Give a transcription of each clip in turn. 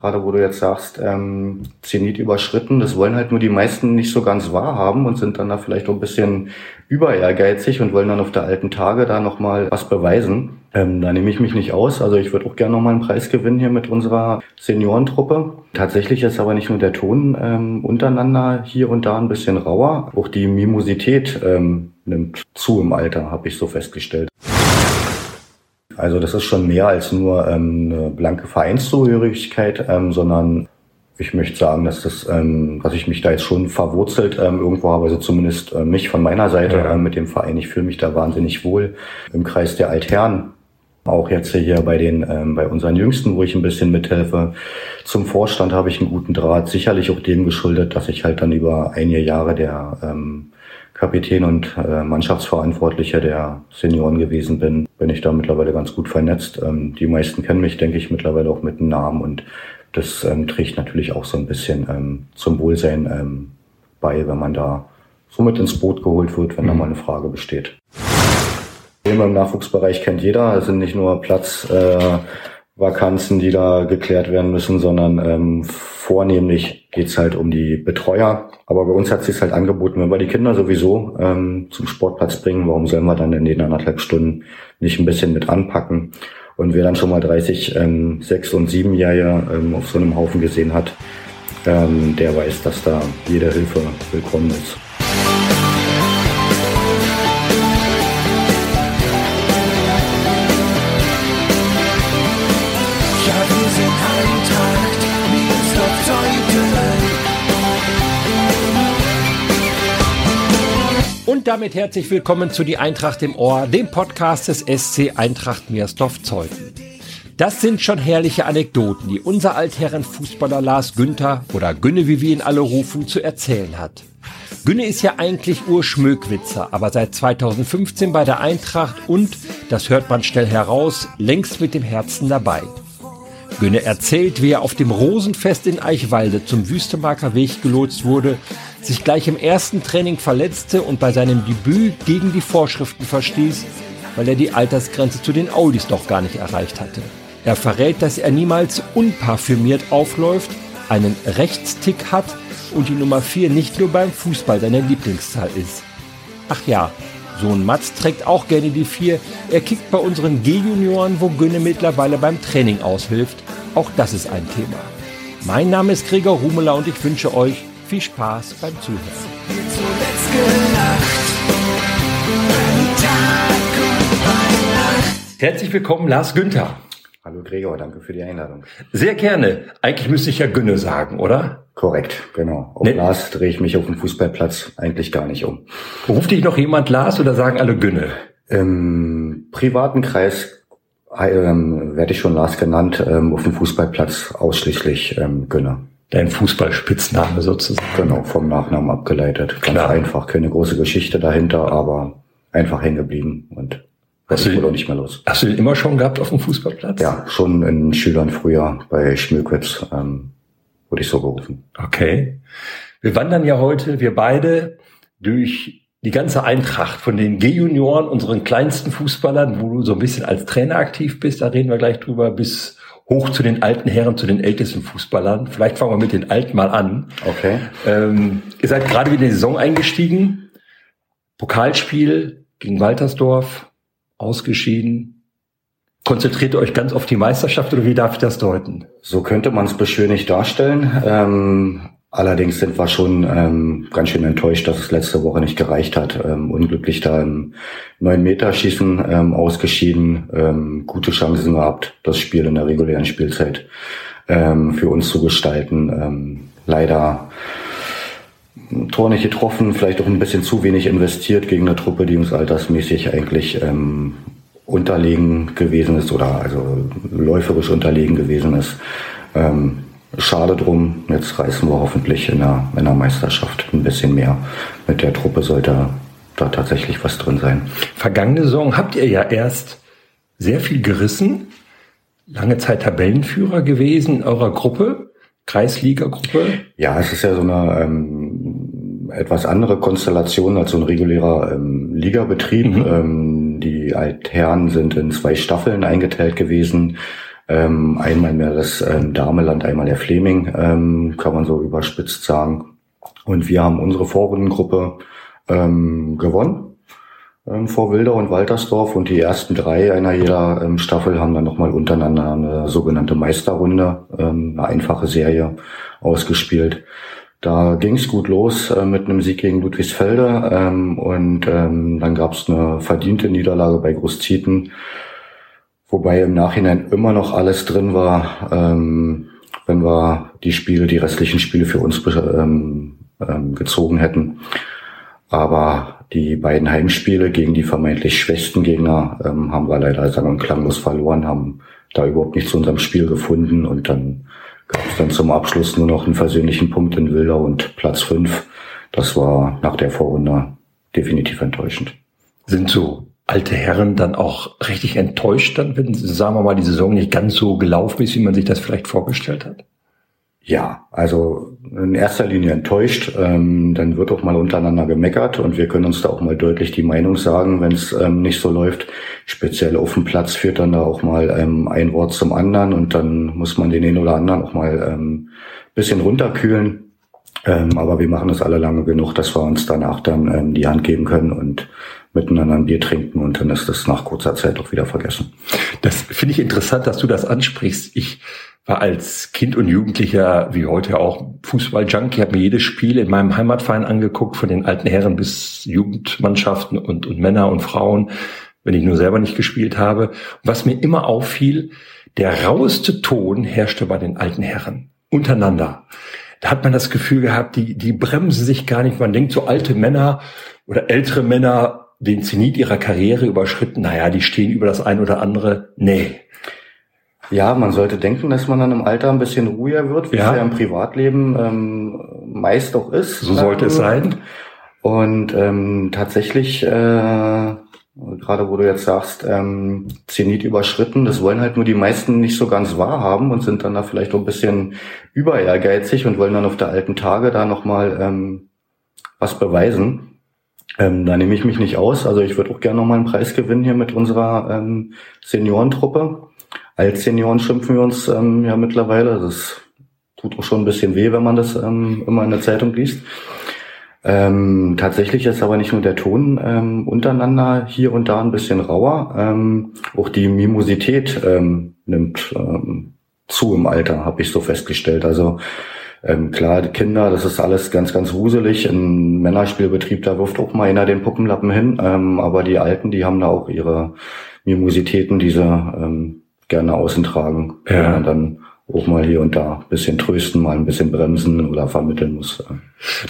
Gerade wo du jetzt sagst, ähm, Zenit überschritten, das wollen halt nur die meisten nicht so ganz wahrhaben und sind dann da vielleicht auch ein bisschen über ehrgeizig und wollen dann auf der alten Tage da nochmal was beweisen. Ähm, da nehme ich mich nicht aus. Also ich würde auch gerne nochmal einen Preis gewinnen hier mit unserer Seniorentruppe. Tatsächlich ist aber nicht nur der Ton ähm, untereinander hier und da ein bisschen rauer. Auch die Mimosität ähm, nimmt zu im Alter, habe ich so festgestellt. Also das ist schon mehr als nur ähm, eine blanke Vereinszugehörigkeit, ähm, sondern ich möchte sagen, dass das, ähm, dass ich mich da jetzt schon verwurzelt ähm, irgendwo habe, also zumindest äh, mich von meiner Seite ja. äh, mit dem Verein. Ich fühle mich da wahnsinnig wohl im Kreis der Altherren. Auch jetzt hier bei den, ähm, bei unseren Jüngsten, wo ich ein bisschen mithelfe. Zum Vorstand habe ich einen guten Draht. Sicherlich auch dem geschuldet, dass ich halt dann über einige Jahre der ähm, Kapitän und äh, Mannschaftsverantwortlicher der Senioren gewesen bin, bin ich da mittlerweile ganz gut vernetzt. Ähm, die meisten kennen mich, denke ich, mittlerweile auch mit dem Namen und das ähm, trägt natürlich auch so ein bisschen ähm, zum Wohlsein ähm, bei, wenn man da so mit ins Boot geholt wird, wenn mhm. da mal eine Frage besteht. Im Nachwuchsbereich kennt jeder, es sind nicht nur Platz, äh, Vakanzen, die da geklärt werden müssen, sondern ähm, vornehmlich geht's halt um die Betreuer. Aber bei uns hat sich halt angeboten, wenn wir die Kinder sowieso ähm, zum Sportplatz bringen, warum sollen wir dann in den anderthalb Stunden nicht ein bisschen mit anpacken? Und wer dann schon mal 30, ähm, 6 und 7-Jährige ähm, auf so einem Haufen gesehen hat, ähm, der weiß, dass da jede Hilfe willkommen ist. Und damit herzlich willkommen zu Die Eintracht im Ohr, dem Podcast des SC Eintracht Meersdorf-Zeuthen. Das sind schon herrliche Anekdoten, die unser Altherrenfußballer Lars Günther oder Günne, wie wir ihn alle rufen, zu erzählen hat. Günne ist ja eigentlich Urschmöckwitzer, aber seit 2015 bei der Eintracht und, das hört man schnell heraus, längst mit dem Herzen dabei. Günne erzählt, wie er auf dem Rosenfest in Eichwalde zum Wüstemarker Weg gelotst wurde, sich gleich im ersten Training verletzte und bei seinem Debüt gegen die Vorschriften verstieß, weil er die Altersgrenze zu den Audis doch gar nicht erreicht hatte. Er verrät, dass er niemals unparfümiert aufläuft, einen Rechtstick hat und die Nummer 4 nicht nur beim Fußball seine Lieblingszahl ist. Ach ja, Sohn Mats trägt auch gerne die 4. Er kickt bei unseren G-Junioren, wo Günne mittlerweile beim Training aushilft. Auch das ist ein Thema. Mein Name ist Gregor Rumeler und ich wünsche euch viel Spaß beim Zuhören. Herzlich willkommen, Lars Günther. Hallo Gregor, danke für die Einladung. Sehr gerne. Eigentlich müsste ich ja Günne sagen, oder? Korrekt, genau. Auf ne? Lars drehe ich mich auf dem Fußballplatz eigentlich gar nicht um. Ruft dich noch jemand Lars oder sagen alle Günne? Im privaten Kreis ähm, werde ich schon Lars genannt, ähm, auf dem Fußballplatz ausschließlich ähm, Günne. Dein Fußballspitzname sozusagen. Genau, vom Nachnamen abgeleitet. Ganz Klar. einfach, keine große Geschichte dahinter, aber einfach hängen geblieben und hast du auch nicht mehr los. Hast du den immer schon gehabt auf dem Fußballplatz? Ja, schon in Schülern früher bei Schmökwitz ähm, wurde ich so gerufen. Okay. Wir wandern ja heute, wir beide, durch die ganze Eintracht von den G-Junioren, unseren kleinsten Fußballern, wo du so ein bisschen als Trainer aktiv bist, da reden wir gleich drüber, bis hoch zu den alten Herren, zu den ältesten Fußballern. Vielleicht fangen wir mit den Alten mal an. Okay. Ähm, ihr seid gerade wieder in die Saison eingestiegen. Pokalspiel gegen Waltersdorf, ausgeschieden. Konzentriert ihr euch ganz auf die Meisterschaft oder wie darf ich das deuten? So könnte man es beschönigt darstellen. Ähm, Allerdings sind wir schon ähm, ganz schön enttäuscht, dass es letzte Woche nicht gereicht hat. Ähm, unglücklich da im 9-Meter-Schießen ähm, ausgeschieden. Ähm, gute Chancen gehabt, das Spiel in der regulären Spielzeit ähm, für uns zu gestalten. Ähm, leider Tor nicht getroffen, vielleicht auch ein bisschen zu wenig investiert gegen eine Truppe, die uns altersmäßig eigentlich ähm, unterlegen gewesen ist oder also läuferisch unterlegen gewesen ist. Ähm, Schade drum. Jetzt reißen wir hoffentlich in der, in der Meisterschaft ein bisschen mehr. Mit der Truppe sollte da tatsächlich was drin sein. Vergangene Saison habt ihr ja erst sehr viel gerissen. Lange Zeit Tabellenführer gewesen in eurer Gruppe, Kreisliga-Gruppe. Ja, es ist ja so eine ähm, etwas andere Konstellation als so ein regulärer ähm, Ligabetrieb. Mhm. Ähm, die Altherren sind in zwei Staffeln eingeteilt gewesen Ähm, einmal mehr das ähm, Dameland, einmal der Fleming, ähm, kann man so überspitzt sagen. Und wir haben unsere Vorrundengruppe ähm, gewonnen ähm, vor Wilder und Waltersdorf und die ersten drei einer jeder ähm, Staffel haben dann nochmal untereinander eine sogenannte Meisterrunde, ähm, eine einfache Serie ausgespielt. Da ging es gut los äh, mit einem Sieg gegen Ludwigsfelde ähm, und ähm, dann gab es eine verdiente Niederlage bei Großzieten, wobei im Nachhinein immer noch alles drin war, ähm, wenn wir die Spiele, die restlichen Spiele für uns ähm, ähm, gezogen hätten. Aber die beiden Heimspiele gegen die vermeintlich schwächsten Gegner ähm, haben wir leider sang- und klanglos verloren, haben da überhaupt nicht zu unserem Spiel gefunden und dann gab es dann zum Abschluss nur noch einen versöhnlichen Punkt in Wilder und Platz fünf. Das war nach der Vorrunde definitiv enttäuschend. Sind so alte Herren dann auch richtig enttäuscht dann, wenn, sagen wir mal, die Saison nicht ganz so gelaufen ist, wie man sich das vielleicht vorgestellt hat? Ja, also in erster Linie enttäuscht. Ähm, dann wird auch mal untereinander gemeckert und wir können uns da auch mal deutlich die Meinung sagen, wenn es ähm, nicht so läuft. Speziell auf dem Platz führt dann da auch mal ähm, ein Wort zum anderen und dann muss man den einen oder anderen auch mal ähm, bisschen runterkühlen. Ähm, aber wir machen das alle lange genug, dass wir uns danach dann ähm, die Hand geben können und miteinander ein Bier trinken und dann ist das nach kurzer Zeit auch wieder vergessen. Das finde ich interessant, dass du das ansprichst. Ich war als Kind und Jugendlicher, wie heute auch, Fußball-Junkie, habe mir jedes Spiel in meinem Heimatverein angeguckt, von den alten Herren bis Jugendmannschaften und, und Männer und Frauen, wenn ich nur selber nicht gespielt habe. Und was mir immer auffiel, der raueste Ton herrschte bei den alten Herren untereinander. Da hat man das Gefühl gehabt, die, die bremsen sich gar nicht. Man denkt, so alte Männer oder ältere Männer, den Zenit ihrer Karriere überschritten, naja, die stehen über das ein oder andere. Nee, ja, man sollte denken, dass man dann im Alter ein bisschen ruhiger wird, wie ja. es ja im Privatleben ähm, meist auch ist. So sollte ähm, es sein. Und ähm, tatsächlich, äh, gerade wo du jetzt sagst, ähm, Zenit überschritten, das wollen halt nur die meisten nicht so ganz wahrhaben und sind dann da vielleicht auch ein bisschen über ehrgeizig und wollen dann auf der alten Tage da nochmal ähm, was beweisen. Ähm, da nehme ich mich nicht aus. Also ich würde auch gerne nochmal einen Preis gewinnen hier mit unserer ähm, Seniorentruppe. Als Senioren schimpfen wir uns ähm, ja mittlerweile. Das tut auch schon ein bisschen weh, wenn man das ähm, immer in der Zeitung liest. Ähm, tatsächlich ist aber nicht nur der Ton ähm, untereinander hier und da ein bisschen rauer. Ähm, auch die Mimosität ähm, nimmt ähm, zu im Alter, habe ich so festgestellt. Also ähm, klar, die Kinder, das ist alles ganz, ganz wuselig. Im Männerspielbetrieb, da wirft auch mal einer den Puppenlappen hin. Ähm, aber die Alten, die haben da auch ihre Mimositäten, diese ähm, gerne außen tragen, ja. man dann auch mal hier und da ein bisschen trösten, mal ein bisschen bremsen oder vermitteln muss.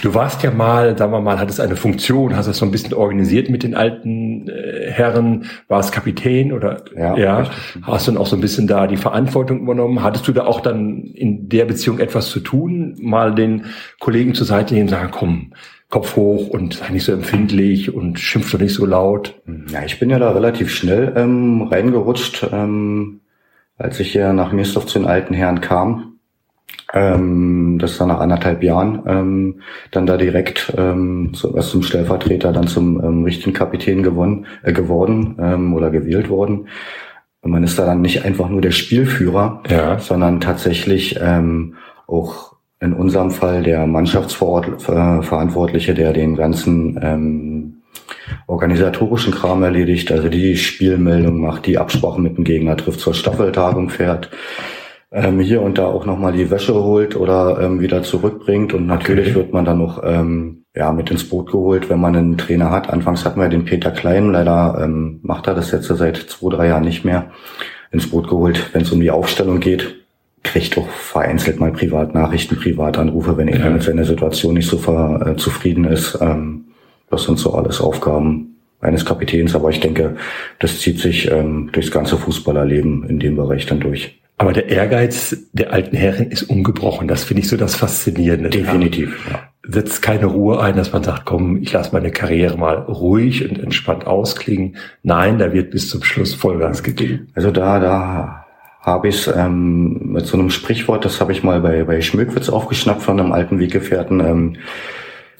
Du warst ja mal, sagen wir mal, hattest eine Funktion, hast es so ein bisschen organisiert mit den alten äh, Herren, warst Kapitän oder ja, ja hast dann auch so ein bisschen da die Verantwortung übernommen. Hattest du da auch dann in der Beziehung etwas zu tun, mal den Kollegen zur Seite nehmen und sagen, komm, Kopf hoch und sei nicht so empfindlich und schimpf doch nicht so laut? Ja, ich bin ja da relativ schnell ähm, reingerutscht. Ähm als ich hier nach Mirsdorf zu den alten Herren kam, ähm, das war nach anderthalb Jahren, ähm, dann da direkt ähm, so, was zum Stellvertreter, dann zum ähm, richtigen Kapitän gewonnen, äh, geworden ähm, oder gewählt worden. Und man ist da dann nicht einfach nur der Spielführer, ja. sondern tatsächlich ähm, auch in unserem Fall der Mannschaftsverantwortliche, der den ganzen ähm, organisatorischen Kram erledigt, also die Spielmeldung macht, die Absprachen mit dem Gegner trifft, zur Staffeltagung fährt, ähm, hier und da auch nochmal die Wäsche holt oder ähm, wieder zurückbringt und natürlich okay. wird man dann noch ähm, ja mit ins Boot geholt, wenn man einen Trainer hat. Anfangs hatten wir den Peter Klein, leider ähm, macht er das jetzt seit zwei, drei Jahren nicht mehr, ins Boot geholt, wenn es um die Aufstellung geht kriegt auch vereinzelt mal Privatnachrichten, Privatanrufe, wenn er mit seiner Situation nicht so ver, äh, zufrieden ist. Ähm, das sind so alles Aufgaben eines Kapitäns, aber ich denke, das zieht sich ähm, durchs ganze Fußballerleben in dem Bereich dann durch. Aber der Ehrgeiz der alten Herren ist ungebrochen. Das finde ich so das Faszinierende. Definitiv. Ja. Setzt keine Ruhe ein, dass man sagt, komm, ich lasse meine Karriere mal ruhig und entspannt ausklingen. Nein, da wird bis zum Schluss Vollgas gegeben. Also da, da habe ich ähm, mit so einem Sprichwort, das habe ich mal bei, bei Schmöckwitz aufgeschnappt von einem alten Weggefährten. Ähm,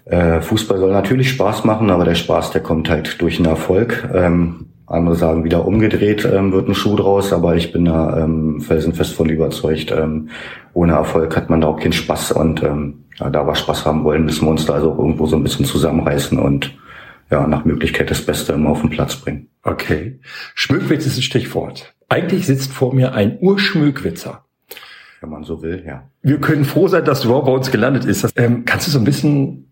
Äh, Fußball soll natürlich Spaß machen, aber der Spaß, der kommt halt durch einen Erfolg. Ähm, andere sagen wieder umgedreht ähm, wird ein Schuh draus, aber ich bin da ähm, felsenfest von überzeugt. Ähm, ohne Erfolg hat man da auch keinen Spaß und ähm, ja, da wir Spaß haben wollen, müssen wir uns da also irgendwo so ein bisschen zusammenreißen und ja, nach Möglichkeit das Beste immer auf den Platz bringen. Okay. Schmückwitz ist ein Stichwort. Eigentlich sitzt vor mir ein Urschmückwitzer. Wenn man so will, ja. Wir können froh sein, dass du überhaupt bei uns gelandet ist. Ähm, kannst du so ein bisschen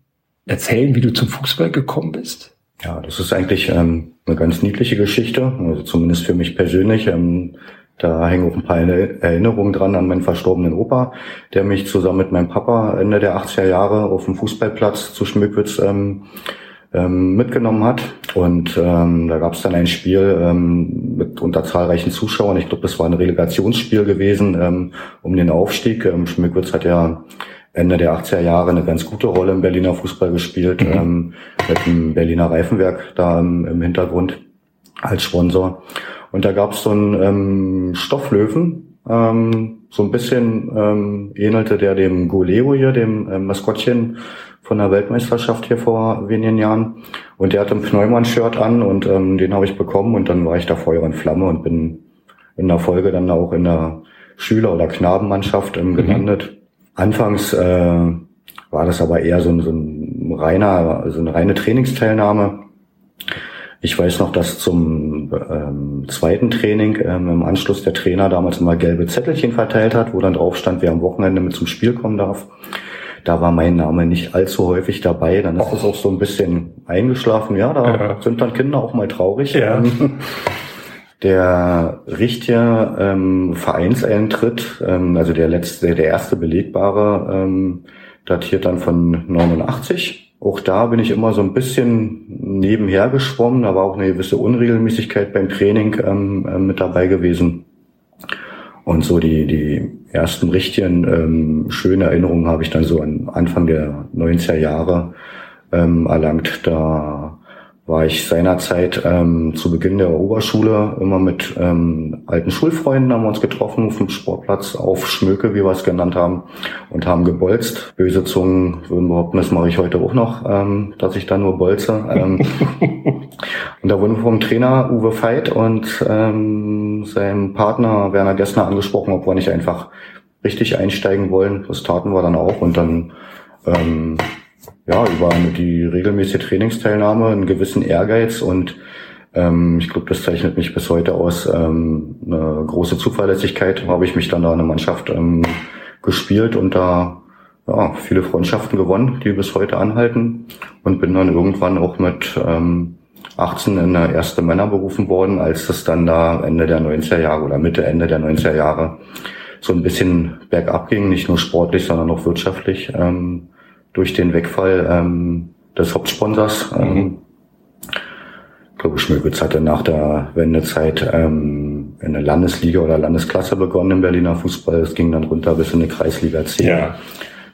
erzählen, wie du zum Fußball gekommen bist? Ja, das ist eigentlich ähm, eine ganz niedliche Geschichte, also zumindest für mich persönlich. Ähm, da hängen auch ein paar Erinnerungen dran an meinen verstorbenen Opa, der mich zusammen mit meinem Papa Ende der 80er Jahre auf dem Fußballplatz zu Schmückwitz ähm, ähm, mitgenommen hat. Und ähm, da gab es dann ein Spiel ähm, mit unter zahlreichen Zuschauern. Ich glaube, das war ein Relegationsspiel gewesen ähm, um den Aufstieg. Ähm, Schmückwitz hat ja Ende der 80er Jahre eine ganz gute Rolle im Berliner Fußball gespielt, mhm. ähm, mit dem Berliner Reifenwerk da im, im Hintergrund als Sponsor. Und da gab es so einen ähm, Stofflöwen, ähm, so ein bisschen ähm, ähnelte der dem Goleo hier, dem ähm, Maskottchen von der Weltmeisterschaft hier vor wenigen Jahren. Und der hat ein Pneumann-Shirt an und ähm, den habe ich bekommen und dann war ich da Feuer und Flamme und bin in der Folge dann auch in der Schüler- oder Knabenmannschaft ähm, mhm. gelandet. Mhm. Anfangs äh, war das aber eher so ein, so ein reiner, so eine reine Trainingsteilnahme. Ich weiß noch, dass zum ähm, zweiten Training ähm, im Anschluss der Trainer damals mal gelbe Zettelchen verteilt hat, wo dann drauf stand, wer am Wochenende mit zum Spiel kommen darf. Da war mein Name nicht allzu häufig dabei. Dann ist es auch so ein bisschen eingeschlafen. Ja, da ja. sind dann Kinder auch mal traurig. Ja. Der richtige ähm, Vereinseintritt, ähm, also der letzte, der erste belegbare, ähm, datiert dann von 89. Auch da bin ich immer so ein bisschen nebenher geschwommen. War auch eine gewisse Unregelmäßigkeit beim Training ähm, äh, mit dabei gewesen. Und so die, die ersten richtigen ähm, schönen Erinnerungen habe ich dann so an Anfang der 90er Jahre ähm, erlangt. Da war ich seinerzeit ähm, zu Beginn der Oberschule immer mit ähm, alten Schulfreunden haben wir uns getroffen auf dem Sportplatz auf Schmöke, wie wir es genannt haben, und haben gebolzt. Böse Zungen würden behaupten, das mache ich heute auch noch, ähm, dass ich da nur bolze. Ähm, und da wurden wir vom Trainer Uwe Veit und ähm, seinem Partner Werner Gessner angesprochen, ob wir nicht einfach richtig einsteigen wollen. Das taten wir dann auch und dann ähm, ja, über die regelmäßige Trainingsteilnahme, einen gewissen Ehrgeiz und ähm, ich glaube, das zeichnet mich bis heute aus. Ähm, eine große Zuverlässigkeit habe ich mich dann da in der Mannschaft ähm, gespielt und da ja, viele Freundschaften gewonnen, die bis heute anhalten und bin dann irgendwann auch mit ähm, 18 in der erste Männer berufen worden, als das dann da Ende der 90er Jahre oder Mitte, Ende der 90er Jahre so ein bisschen bergab ging, nicht nur sportlich, sondern auch wirtschaftlich. Ähm, durch den Wegfall ähm, des Hauptsponsors. Ähm, mhm. Ich glaube, Schmögwitz hatte nach der Wendezeit ähm, in der Landesliga oder Landesklasse begonnen im Berliner Fußball. Es ging dann runter bis in die Kreisliga C. Ja.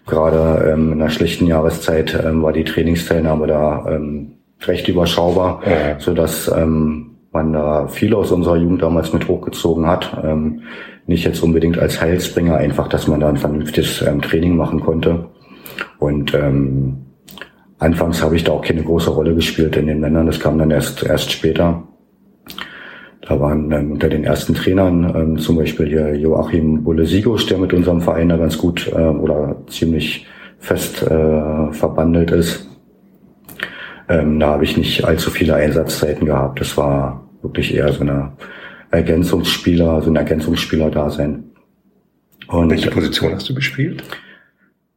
Gerade ähm, in einer schlechten Jahreszeit ähm, war die Trainingsteilnahme da ähm, recht überschaubar, ja. so dass ähm, man da viel aus unserer Jugend damals mit hochgezogen hat. Ähm, nicht jetzt unbedingt als Heilsbringer, einfach, dass man da ein vernünftiges ähm, Training machen konnte. Und ähm, anfangs habe ich da auch keine große Rolle gespielt in den Männern. Das kam dann erst erst später. Da waren ähm, unter den ersten Trainern ähm, zum Beispiel hier Joachim Bulle-Sigos, der mit unserem Verein da ganz gut äh, oder ziemlich fest äh, verbandelt ist. Ähm, da habe ich nicht allzu viele Einsatzzeiten gehabt. Das war wirklich eher so eine Ergänzungsspieler, so ein Ergänzungsspieler-Dasein. Und Welche Position hast du gespielt?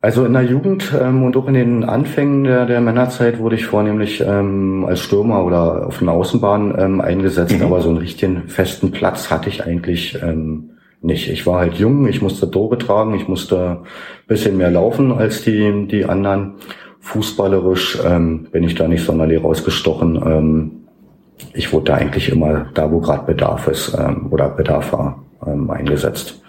Also in der Jugend ähm, und auch in den Anfängen der, der Männerzeit wurde ich vornehmlich ähm, als Stürmer oder auf den Außenbahn ähm, eingesetzt, mhm. aber so einen richtigen festen Platz hatte ich eigentlich ähm, nicht. Ich war halt jung, ich musste Tore tragen, ich musste bisschen mehr laufen als die, die anderen. Fußballerisch ähm, bin ich da nicht sonderlich rausgestochen. Ähm, ich wurde da eigentlich immer da, wo gerade Bedarf ist ähm, oder Bedarf war, ähm, eingesetzt.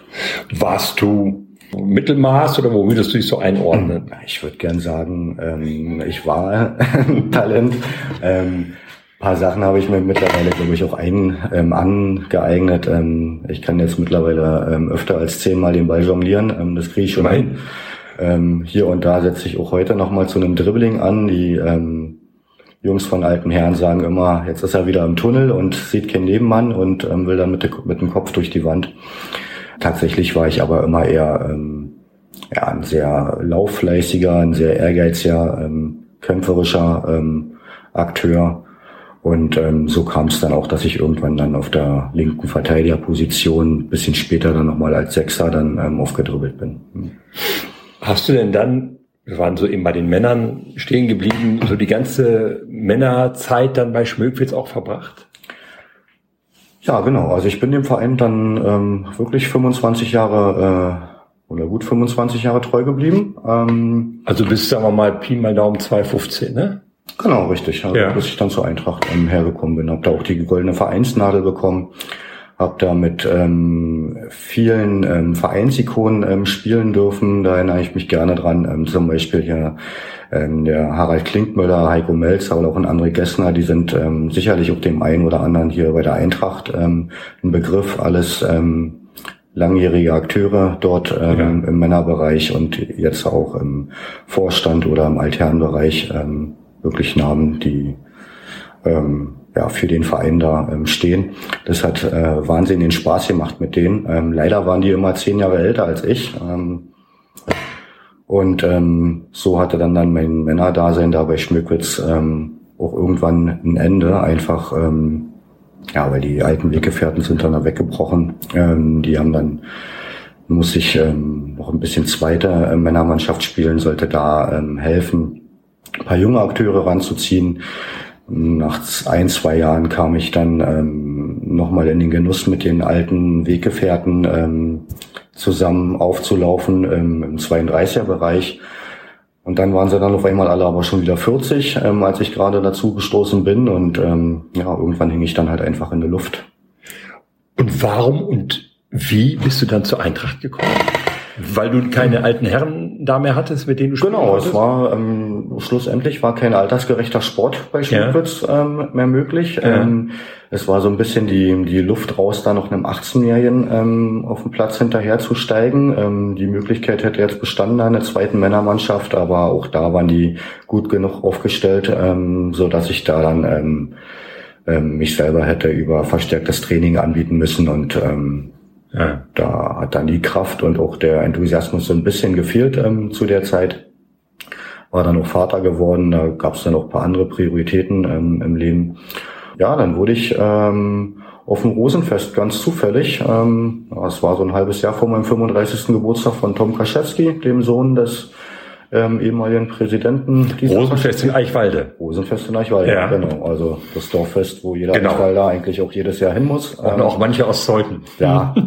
Warst du Mittelmaß oder wo würdest du dich so einordnen? Ich würde gern sagen, ähm, ich war ein Talent. Ähm, paar Sachen habe ich mir mittlerweile, glaube ich, auch ein, ähm, angeeignet. Ähm, ich kann jetzt mittlerweile ähm, öfter als zehnmal den Ball jonglieren. Ähm, das kriege ich schon hin. Ähm, hier und da setze ich auch heute nochmal zu einem Dribbling an. Die ähm, Jungs von alten Herren sagen immer, jetzt ist er wieder im Tunnel und sieht keinen Nebenmann und ähm, will dann mit, de, mit, dem Kopf durch die Wand. Tatsächlich war ich aber immer eher ähm, ja, ein sehr lauffleißiger, ein sehr ehrgeiziger, ähm, kämpferischer ähm, Akteur. Und ähm, so kam es dann auch, dass ich irgendwann dann auf der linken Verteidigerposition bisschen später dann nochmal als Sechser dann ähm, aufgedribbelt bin. Hm. Hast du denn dann wir waren so eben bei den Männern stehen geblieben, so die ganze Männerzeit dann bei Schmökwitz auch verbracht? Ja, genau. Also ich bin dem Verein dann ähm, wirklich 25 Jahre äh, oder gut 25 Jahre treu geblieben. Ähm, also bis, sagen wir mal, Pi mal Daumen 215, ne? Genau, richtig. Also ja. bis ich dann zur Eintracht ähm, hergekommen bin. Hab da auch die goldene Vereinsnadel bekommen habe da mit ähm, vielen ähm, Vereinsikonen ähm, spielen dürfen. Da erinnere ich mich gerne dran. Ähm, zum Beispiel hier ähm, der Harald Klinkmüller, Heiko Melzer oder auch ein André Gessner. Die sind ähm, sicherlich auch dem einen oder anderen hier bei der Eintracht ähm, ein Begriff. Alles ähm, langjährige Akteure dort ähm, ja. im Männerbereich und jetzt auch im Vorstand oder im Altherrenbereich ähm, wirklich Namen, die ähm, ja, für den Verein da ähm, stehen. Das hat äh, wahnsinnigen Spaß gemacht mit denen. Ähm, leider waren die immer zehn Jahre älter als ich. Ähm, und ähm, so hatte dann dann mein Männerdasein da bei Schmückwitz ähm, auch irgendwann ein Ende. Einfach, ähm, ja, weil die alten Weggefährten sind dann da weggebrochen. Ähm, die haben dann muss ich ähm, noch ein bisschen zweite äh, Männermannschaft spielen, sollte da ähm, helfen, ein paar junge Akteure ranzuziehen. Nach ein, zwei Jahren kam ich dann ähm, nochmal in den Genuss mit den alten Weggefährten ähm, zusammen aufzulaufen ähm, im 32er-Bereich. Und dann waren sie dann auf einmal alle aber schon wieder 40, ähm, als ich gerade dazu gestoßen bin. Und ähm, ja, irgendwann hing ich dann halt einfach in der Luft. Und warum und wie bist du dann zur Eintracht gekommen? Weil du keine alten Herren da mehr hattest, mit denen du Genau, es war ähm, schlussendlich war kein altersgerechter Sport bei Schmidtwitz ja. ähm, mehr möglich. Ja. Ähm, es war so ein bisschen die, die Luft raus, da noch einem 18-Jährigen ähm, auf dem Platz hinterher zu steigen. Ähm, die Möglichkeit hätte jetzt bestanden in der zweiten Männermannschaft, aber auch da waren die gut genug aufgestellt, ähm, so dass ich da dann ähm, ähm, mich selber hätte über verstärktes Training anbieten müssen und ähm, ja. Da hat dann die Kraft und auch der Enthusiasmus so ein bisschen gefehlt ähm, zu der Zeit. War dann auch Vater geworden, da gab es dann auch paar andere Prioritäten ähm, im Leben. Ja, dann wurde ich ähm, auf dem Rosenfest ganz zufällig. Ähm, das war so ein halbes Jahr vor meinem 35. Geburtstag von Tom Kaschewski, dem Sohn des ähm, ehemaligen Präsidenten. Rosenfest in Eichwalde. Rosenfest in Eichwalde, ja. genau. Also das Dorffest, wo jeder genau. Eichwalder eigentlich auch jedes Jahr hin muss. Auch, ähm, auch manche aus Zeuthen. Ja.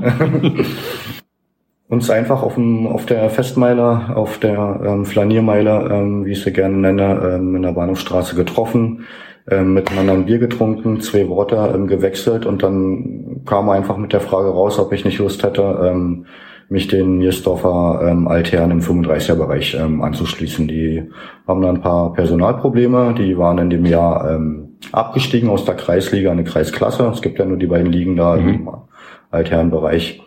uns einfach auf, dem, auf der Festmeile, auf der ähm, Flaniermeile, ähm, wie ich sie gerne nenne, ähm, in der Bahnhofstraße getroffen, ähm, miteinander ein Bier getrunken, zwei Worte ähm, gewechselt und dann kam einfach mit der Frage raus, ob ich nicht Lust hätte, ähm, mich den Niersdorfer ähm, Altherren im 35er-Bereich ähm, anzuschließen. Die haben da ein paar Personalprobleme. Die waren in dem Jahr ähm, abgestiegen aus der Kreisliga in eine Kreisklasse. Es gibt ja nur die beiden Ligen da mhm. im Altherrenbereich.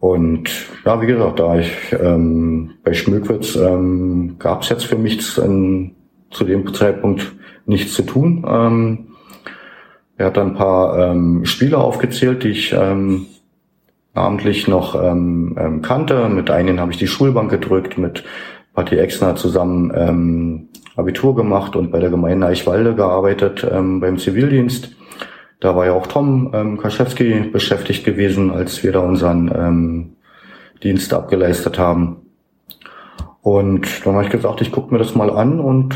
Und ja, wie gesagt, da ich ähm, bei Schmökwitz ähm, gab es jetzt für mich in, zu dem Zeitpunkt nichts zu tun. Ähm, er hat dann ein paar ähm, Spieler aufgezählt, die ich ähm, namentlich noch ähm, ähm, kannte. Mit einigen habe ich die Schulbank gedrückt, mit Patti Exner zusammen ähm, Abitur gemacht und bei der Gemeinde Eichwalde gearbeitet ähm, beim Zivildienst. Da war ja auch Tom ähm, Kaschewski beschäftigt gewesen, als wir da unseren ähm, Dienst abgeleistet haben. Und dann habe ich gesagt, ich gucke mir das mal an und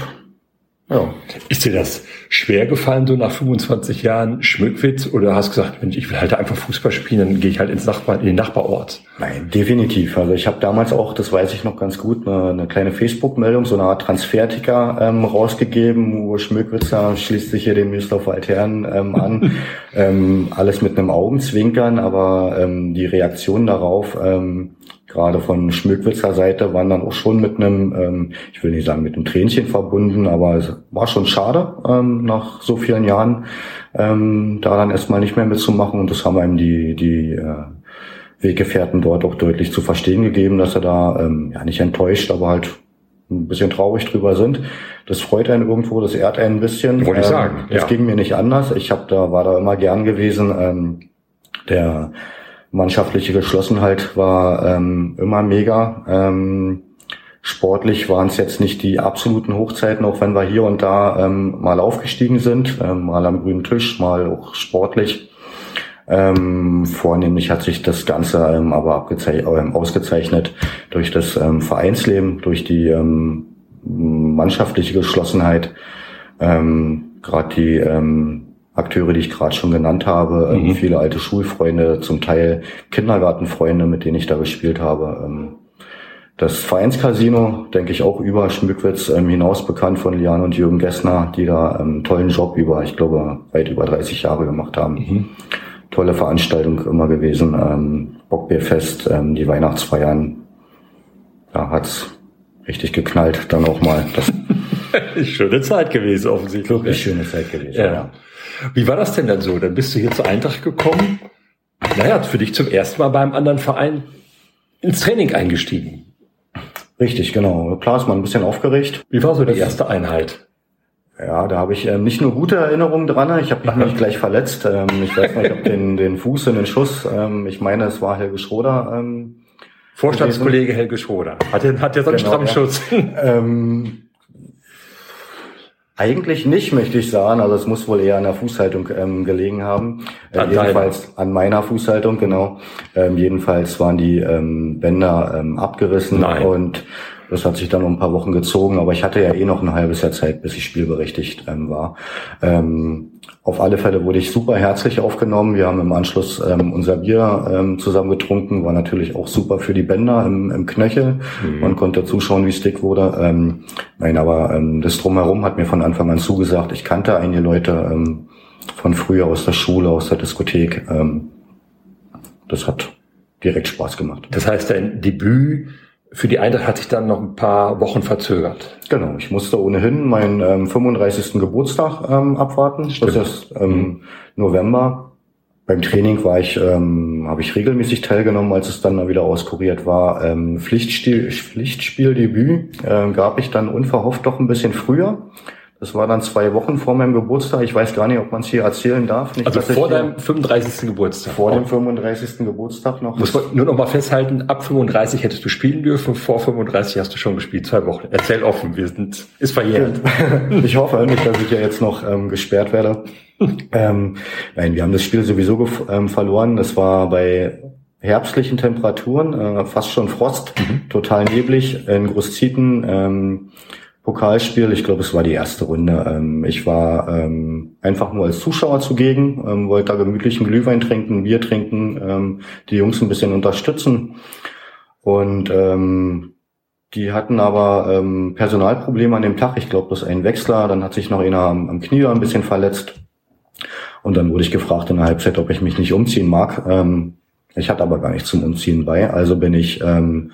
ja. Ist dir das schwer gefallen, so nach 25 Jahren Schmückwitz? Oder hast du gesagt, Mensch, ich will halt einfach Fußball spielen, dann gehe ich halt ins Nachbar, in den Nachbarort? Nein, definitiv. Also ich habe damals auch, das weiß ich noch ganz gut, eine, eine kleine Facebook-Meldung, so eine Art Transferticker ähm, rausgegeben, wo Schmückwitzer schließt sich hier den Müsdorf Altern ähm, an. ähm, alles mit einem Augenzwinkern, aber ähm, die Reaktion darauf ähm, gerade von Schmückwitzer Seite waren dann auch schon mit einem, ähm, ich will nicht sagen mit einem Tränchen verbunden, aber es war schon schade, ähm, nach so vielen Jahren ähm, da dann erstmal nicht mehr mitzumachen und das haben einem die, die äh, Weggefährten dort auch deutlich zu verstehen gegeben, dass er da ähm, ja nicht enttäuscht, aber halt ein bisschen traurig drüber sind. Das freut einen irgendwo, das ehrt einen ein bisschen. Wollte ich ähm, sagen. Es ja. ging mir nicht anders. Ich habe da war da immer gern gewesen. Ähm, der mannschaftliche Geschlossenheit war ähm, immer mega. Ähm, sportlich waren es jetzt nicht die absoluten Hochzeiten, auch wenn wir hier und da ähm, mal aufgestiegen sind, ähm, mal am grünen Tisch, mal auch sportlich. Ähm, vornehmlich hat sich das Ganze ähm, aber ähm, ausgezeichnet durch das ähm, Vereinsleben, durch die ähm, mannschaftliche Geschlossenheit. Ähm, gerade die ähm, Akteure, die ich gerade schon genannt habe, ähm, mhm. viele alte Schulfreunde, zum Teil Kindergartenfreunde, mit denen ich da gespielt habe. Ähm, das Vereinscasino, denke ich, auch über Schmückwitz ähm, hinaus bekannt von Lian und Jürgen Gessner, die da einen tollen Job über, ich glaube, weit über 30 Jahre gemacht haben. Mhm. Tolle Veranstaltung immer gewesen. Ähm, Bockbierfest, die Weihnachtsfeiern. Da hat's richtig geknallt, dann auch mal. Das schöne Zeit gewesen, offensichtlich. Wirklich schöne Zeit gewesen, ja. ja. Wie war das denn dann so? Dann bist du hier zur Eintracht gekommen. Naja, für dich zum ersten Mal beim anderen Verein ins Training eingestiegen. Richtig, genau. Klar ist man ein bisschen aufgeregt. Wie war so die erste Einheit? Ja, da habe ich ähm, nicht nur gute Erinnerungen dran, ich habe mich gleich verletzt. Ähm, ich weiß nicht, ich habe den, den Fuß in den Schuss. Ähm, ich meine, es war Helge Schroder. Ähm, Vorstandskollege Helge Schroder. Hat der, hat der so einen genau, strammen ja. Schutz? Ähm, eigentlich nicht, möchte ich sagen. Also es muss wohl eher an der Fußhaltung ähm, gelegen haben. Äh, jedenfalls an meiner Fußhaltung, genau. Ähm, jedenfalls waren die ähm, Bänder ähm, abgerissen Nein. und das hat sich dann um ein paar Wochen gezogen, aber ich hatte ja eh noch ein halbes Jahr Zeit, bis ich spielberechtigt ähm, war. Ähm, auf alle Fälle wurde ich super herzlich aufgenommen. Wir haben im Anschluss ähm, unser Bier ähm, zusammen getrunken, war natürlich auch super für die Bänder im, im Knöchel. Mhm. Man konnte zuschauen, wie es dick wurde. Ähm, nein, aber ähm, das drumherum hat mir von Anfang an zugesagt. Ich kannte einige Leute ähm, von früher aus der Schule, aus der Diskothek. Ähm, das hat direkt Spaß gemacht. Das heißt, dein Debüt für die Eintracht hat sich dann noch ein paar Wochen verzögert. Genau, ich musste ohnehin meinen ähm, 35. Geburtstag ähm, abwarten. Stimmt. Das ist ähm, mhm. November. Beim Training war ich, ähm, habe ich regelmäßig teilgenommen, als es dann wieder auskuriert war. Ähm, Pflichtspiel, Pflichtspieldebüt äh, gab ich dann unverhofft doch ein bisschen früher. Das war dann zwei Wochen vor meinem Geburtstag. Ich weiß gar nicht, ob man es hier erzählen darf. Nicht, also vor deinem 35. Geburtstag. Vor dem 35. Geburtstag noch. Muss man nur noch mal festhalten, ab 35 hättest du spielen dürfen, vor 35 hast du schon gespielt, zwei Wochen. Erzähl offen, wir sind, ist verjährt. ich hoffe nicht, dass ich ja jetzt noch ähm, gesperrt werde. ähm, nein, wir haben das Spiel sowieso ähm, verloren. Das war bei herbstlichen Temperaturen, äh, fast schon Frost, mhm. total neblig in Großzieten. Ähm, Pokalspiel. Ich glaube, es war die erste Runde. Ähm, ich war ähm, einfach nur als Zuschauer zugegen, ähm, wollte da gemütlichen Glühwein trinken, Bier trinken, ähm, die Jungs ein bisschen unterstützen. Und ähm, die hatten aber ähm, Personalprobleme an dem Tag. Ich glaube, das ist ein Wechsler. Dann hat sich noch einer am, am Knie ein bisschen verletzt. Und dann wurde ich gefragt in der Halbzeit, ob ich mich nicht umziehen mag. Ähm, ich hatte aber gar nicht zum Umziehen bei. Also bin ich ähm,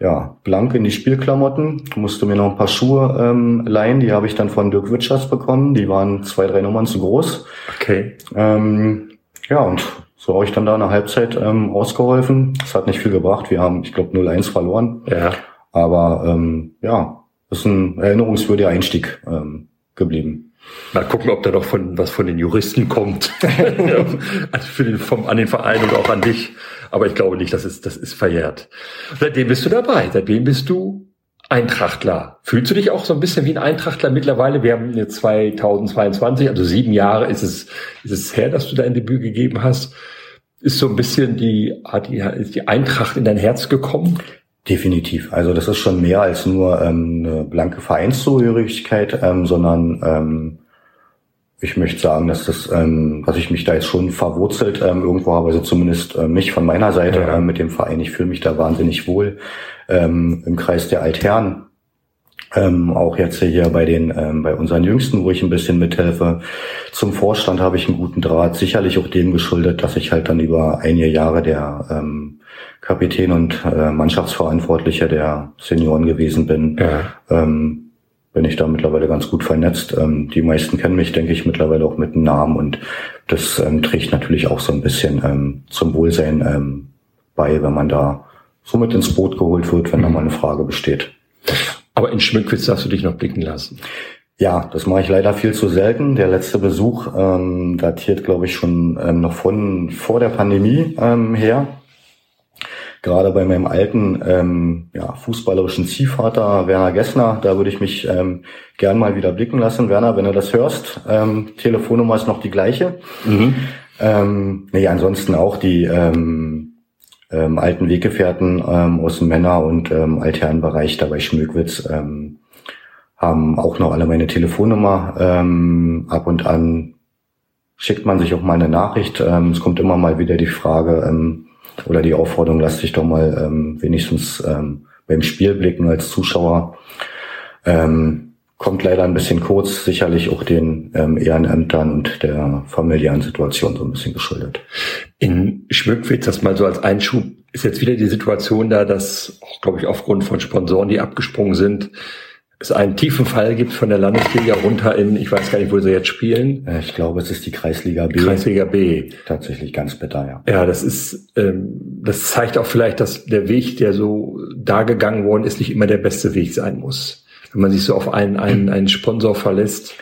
ja, blank in die Spielklamotten, musste mir noch ein paar Schuhe ähm, leihen, die habe ich dann von Dirk Witschers bekommen, die waren zwei, drei Nummern zu groß. Okay. Ähm, ja, und so habe ich dann da eine Halbzeit ähm, ausgeholfen. Das hat nicht viel gebracht, wir haben, ich glaube, 0-1 verloren. Ja. Aber ähm, ja, ist ein erinnerungswürdiger Einstieg ähm, geblieben. Mal gucken, ob da noch von, was von den Juristen kommt. also für den, vom, an den Verein und auch an dich. Aber ich glaube nicht, das ist, das ist verjährt. Seitdem bist du dabei. Seitdem bist du Eintrachtler. Fühlst du dich auch so ein bisschen wie ein Eintrachtler mittlerweile? Wir haben jetzt 2022, also sieben Jahre ist es, ist es her, dass du dein Debüt gegeben hast. Ist so ein bisschen die, hat die, ist die Eintracht in dein Herz gekommen? Definitiv. Also das ist schon mehr als nur ähm, eine blanke Vereinszugehörigkeit, ähm, sondern ähm, ich möchte sagen, dass das, ähm, dass ich mich da jetzt schon verwurzelt ähm, irgendwo habe, also zumindest äh, mich von meiner Seite ja. äh, mit dem Verein. Ich fühle mich da wahnsinnig wohl ähm, im Kreis der Altherren. Ähm, auch jetzt hier bei den, ähm, bei unseren Jüngsten, wo ich ein bisschen mithelfe. Zum Vorstand habe ich einen guten Draht, sicherlich auch dem geschuldet, dass ich halt dann über einige Jahre der ähm, Kapitän und äh, Mannschaftsverantwortlicher der Senioren gewesen bin. Ja. Ähm, bin ich da mittlerweile ganz gut vernetzt. Ähm, die meisten kennen mich, denke ich, mittlerweile auch mit dem Namen und das ähm, trägt natürlich auch so ein bisschen ähm, zum Wohlsein ähm, bei, wenn man da so mit ins Boot geholt wird, wenn da mal eine Frage besteht. Aber in Schmückwitz darfst du dich noch blicken lassen. Ja, das mache ich leider viel zu selten. Der letzte Besuch ähm, datiert, glaube ich, schon ähm, noch von vor der Pandemie ähm, her. Gerade bei meinem alten ähm, ja, fußballerischen Ziehvater Werner Gessner, da würde ich mich ähm, gern mal wieder blicken lassen. Werner, wenn du das hörst, ähm, Telefonnummer ist noch die gleiche. Mhm. Ähm, nee, ansonsten auch die ähm, ähm, alten Weggefährten ähm, aus dem Männer- und ähm, Altherrenbereich da bei Schmögwitz ähm, haben auch noch alle meine Telefonnummer. Ähm, ab und an schickt man sich auch mal eine Nachricht. Ähm, es kommt immer mal wieder die Frage ähm, oder die Aufforderung, lass dich doch mal ähm, wenigstens ähm, beim Spiel blicken als Zuschauer. Ähm, kommt leider ein bisschen kurz, sicherlich auch den ähm, Ehrenämtern und der familiären Situation so ein bisschen geschuldet. In Schmückwitz, das mal so als Einschub, ist jetzt wieder die Situation da, dass glaube ich, aufgrund von Sponsoren, die abgesprungen sind, es einen tiefen Fall gibt von der Landesliga runter in, ich weiß gar nicht, wo sie jetzt spielen. Äh, ich glaube, es ist die Kreisliga B. Kreisliga B. Tatsächlich ganz bitter, ja. Ja, das ist, ähm, das zeigt auch vielleicht, dass der Weg, der so dargegangen worden ist, nicht immer der beste Weg sein muss wenn man sich so auf einen, einen, einen Sponsor verlässt?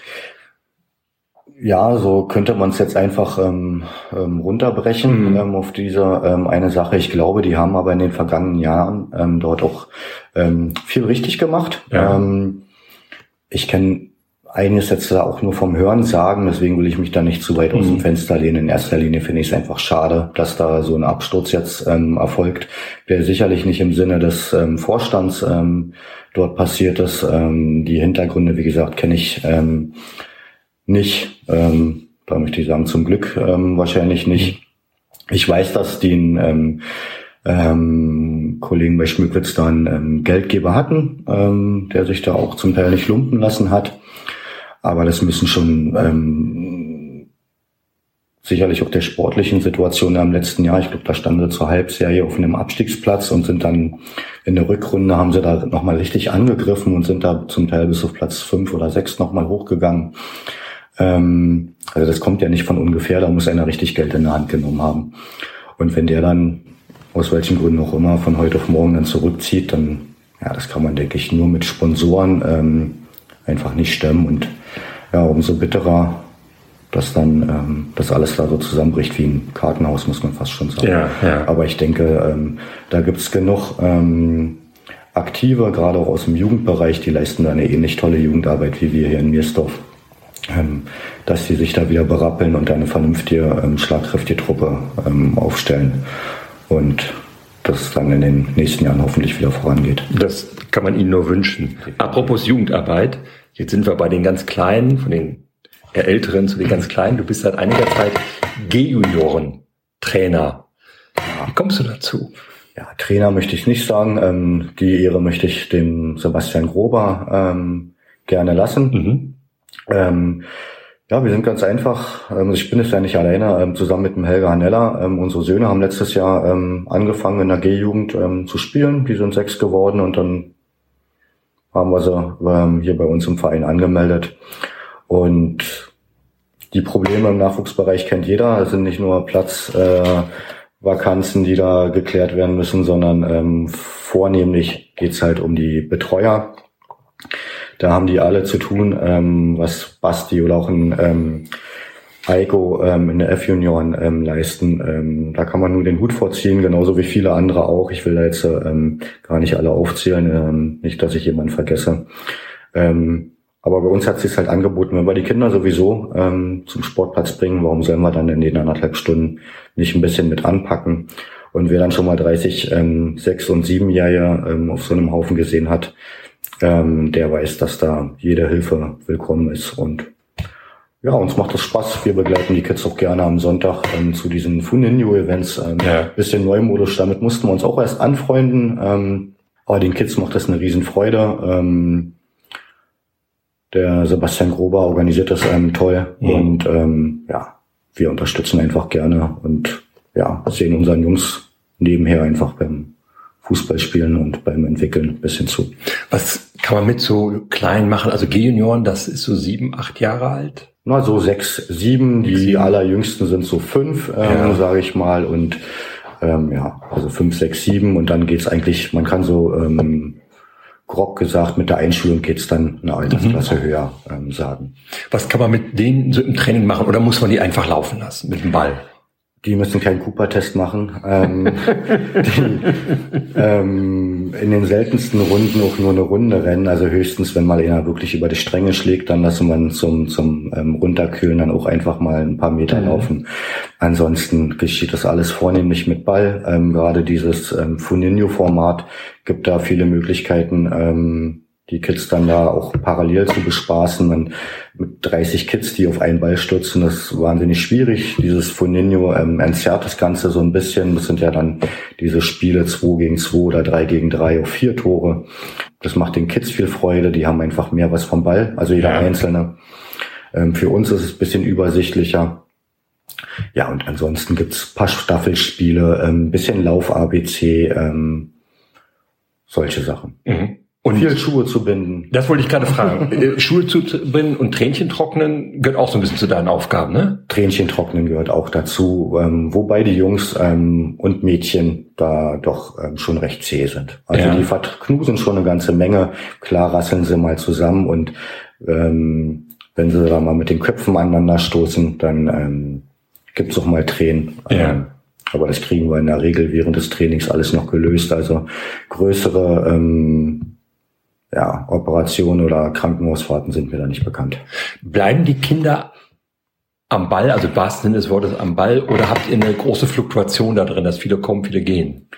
Ja, so könnte man es jetzt einfach ähm, ähm, runterbrechen mhm. ähm, auf diese ähm, eine Sache. Ich glaube, die haben aber in den vergangenen Jahren ähm, dort auch ähm, viel richtig gemacht. Ja. Ähm, ich kenne eines jetzt auch nur vom Hören sagen, deswegen will ich mich da nicht zu weit aus dem mhm. Fenster lehnen. In erster Linie finde ich es einfach schade, dass da so ein Absturz jetzt ähm, erfolgt, der sicherlich nicht im Sinne des ähm, Vorstands ähm, dort passiert ist. Ähm, die Hintergründe, wie gesagt, kenne ich ähm, nicht. Ähm, da möchte ich sagen, zum Glück ähm, wahrscheinlich nicht. Ich weiß, dass die ähm, ähm, Kollegen bei Schmückwitz dann ähm, Geldgeber hatten, ähm, der sich da auch zum Teil nicht lumpen lassen hat. Aber das müssen schon ähm, sicherlich auch der sportlichen Situation im letzten Jahr. Ich glaube, da standen sie zur Halbserie auf einem Abstiegsplatz und sind dann in der Rückrunde haben sie da nochmal richtig angegriffen und sind da zum Teil bis auf Platz fünf oder sechs nochmal hochgegangen. Ähm, also das kommt ja nicht von ungefähr, da muss einer richtig Geld in der Hand genommen haben. Und wenn der dann aus welchen Gründen auch immer von heute auf morgen dann zurückzieht, dann ja, das kann man, denke ich, nur mit Sponsoren ähm, einfach nicht stemmen und ja, umso bitterer, dass dann ähm, das alles da so zusammenbricht wie ein Kartenhaus, muss man fast schon sagen. Ja, ja. Aber ich denke, ähm, da gibt's genug ähm, Aktive, gerade auch aus dem Jugendbereich, die leisten da eine ähnlich tolle Jugendarbeit wie wir hier in Miersdorf. Ähm, dass die sich da wieder berappeln und eine vernünftige, ähm, schlagkräftige Truppe ähm, aufstellen. Und dass es dann in den nächsten Jahren hoffentlich wieder vorangeht. Das kann man Ihnen nur wünschen. Apropos Jugendarbeit, Jetzt sind wir bei den ganz Kleinen, von den Älteren zu den ganz Kleinen. Du bist seit einiger Zeit G-Junioren-Trainer. Wie kommst du dazu? Ja, Trainer möchte ich nicht sagen. Ähm, die Ehre möchte ich dem Sebastian Grober ähm, gerne lassen. Mhm. Ähm, ja, wir sind ganz einfach. Ähm, ich bin es ja nicht alleine. Ähm, zusammen mit dem Helga Hanella. Ähm, unsere Söhne haben letztes Jahr angefangen in der G-Jugend zu spielen. Die sind sechs geworden und dann haben wir sie hier bei uns im Verein angemeldet. Und die Probleme im Nachwuchsbereich kennt jeder. Es sind nicht nur Platzvakanzen, äh, die da geklärt werden müssen, sondern vornehmlich geht's halt um die Betreuer. Da haben die alle zu tun, ähm, was Basti oder auch ein ähm, Heiko ähm, in der F-Junioren ähm, leisten. Ähm, da kann man nur den Hut vorziehen, genauso wie viele andere auch. Ich will da jetzt ähm, gar nicht alle aufzählen, ähm, nicht, dass ich jemanden vergesse. Ähm, aber bei uns hat sich halt angeboten, wenn wir die Kinder sowieso ähm, zum Sportplatz bringen, warum sollen wir dann in den anderthalb Stunden nicht ein bisschen mit anpacken? Und wer dann schon mal 30, ähm, 6 und 7-Jährige ähm, auf so einem Haufen gesehen hat, ähm, der weiß, dass da jede Hilfe willkommen ist und ja, uns macht das Spaß. Wir begleiten die Kids auch gerne am Sonntag ähm, zu diesen Funinio-Events. Ähm, ja. Bisschen neumodisch, damit mussten wir uns auch erst anfreunden. Ähm, aber den Kids macht das eine Riesenfreude. Ähm, der Sebastian Grober organisiert das ähm, toll. Mhm. Und ähm, ja, wir unterstützen einfach gerne und ja, sehen unseren Jungs nebenher einfach beim Fußballspielen und beim Entwickeln ein bisschen zu. Was kann man mit so klein machen? Also G-Junioren, das ist so sieben, acht Jahre alt? na, so sechs, sieben. Die sieben. allerjüngsten sind so fünf, ähm, ja. sage ich mal. Und Ähm, ja, also fünf, sechs, sieben und dann geht's eigentlich, man kann so ähm, grob gesagt, mit der Einschulung geht's dann eine Altersklasse mhm. höher ähm, sagen. Was kann man mit denen so im Training machen oder muss man die einfach laufen lassen mit dem Ball? Die müssen keinen Cooper-Test machen. Ähm, die, ähm, in den seltensten Runden auch nur eine Runde rennen. Also höchstens, wenn mal einer wirklich über die Stränge schlägt, dann lassen wir zum, zum ähm, Runterkühlen dann auch einfach mal ein paar Meter mhm. laufen. Ansonsten geschieht das alles vornehmlich mit Ball. Ähm, gerade dieses ähm, Funinho-Format gibt da viele Möglichkeiten. Ähm, die Kids dann da auch parallel zu bespaßen. Man, mit 30 Kids, die auf einen Ball stürzen, das ist wahnsinnig schwierig. Dieses Foninho ähm, entzerrt das Ganze so ein bisschen. Das sind ja dann diese Spiele 2 gegen 2 oder 3 gegen 3 auf vier Tore. Das macht den Kids viel Freude. Die haben einfach mehr was vom Ball, also jeder ja. Einzelne. Ähm, für uns ist es ein bisschen übersichtlicher. Ja, und ansonsten gibt's paar Staffelspiele, ähm, bisschen Lauf-ABC, ähm, solche Sachen. Mhm. Und viel Schuhe zu binden. Das wollte ich gerade fragen. Äh, Schuhe zu binden und Tränchen trocknen gehört auch so ein bisschen zu deinen Aufgaben, ne? Tränchen trocknen gehört auch dazu, ähm, wobei die Jungs ähm, und Mädchen da doch ähm, schon recht zäh sind. Also ja. die verknusen schon eine ganze Menge. Klar rasseln sie mal zusammen und ähm, wenn sie da mal mit den Köpfen aneinander stoßen, dann ähm, gibt's auch mal Tränen. Ja. Ähm, aber das kriegen wir in der Regel während des Trainings alles noch gelöst. Also größere ähm, ja, Operationen oder Krankenhausfahrten sind mir da nicht bekannt. Bleiben die Kinder am Ball, also im wahrsten Sinne des Wortes am Ball, oder habt ihr eine große Fluktuation da drin, dass viele kommen, viele gehen?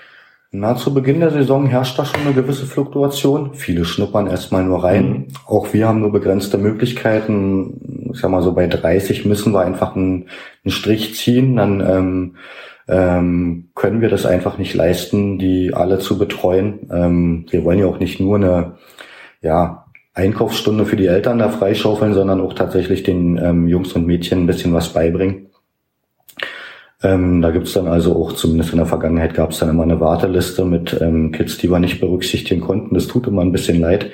Na, zu Beginn der Saison herrscht da schon eine gewisse Fluktuation. Viele schnuppern erstmal nur rein. Mhm. Auch wir haben nur begrenzte Möglichkeiten. Ich sag mal so, bei 30 müssen wir einfach einen, einen Strich ziehen. Dann ähm, ähm, können wir das einfach nicht leisten, die alle zu betreuen. Ähm, wir wollen ja auch nicht nur eine ja, Einkaufsstunde für die Eltern da freischaufeln, sondern auch tatsächlich den ähm, Jungs und Mädchen ein bisschen was beibringen. Ähm, da gibt's dann also auch, zumindest in der Vergangenheit, gab es dann immer eine Warteliste mit ähm, Kids, die wir nicht berücksichtigen konnten. Das tut immer ein bisschen leid.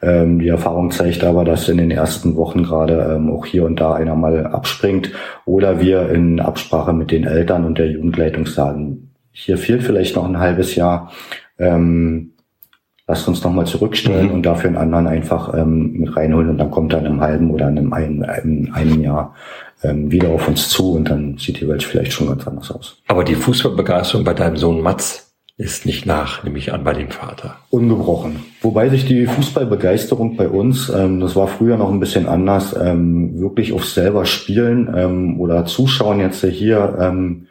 Ähm, die Erfahrung zeigt aber, dass in den ersten Wochen gerade ähm, auch hier und da einer mal abspringt oder wir in Absprache mit den Eltern und der Jugendleitung sagen, hier fehlt vielleicht noch ein halbes Jahr. Ähm, lasst uns nochmal zurückstellen mhm. und dafür einen anderen einfach ähm, mit reinholen und dann kommt er in einem halben oder in einem, ein, in einem Jahr ähm, wieder auf uns zu und dann sieht die Welt vielleicht schon ganz anders aus. Aber die Fußballbegeisterung bei deinem Sohn Mats ist nicht nach, nehme ich an, bei dem Vater. Ungebrochen. Wobei sich die Fußballbegeisterung bei uns, ähm, das war früher noch ein bisschen anders, ähm, wirklich auf selber spielen ähm, oder zuschauen jetzt hier ähm,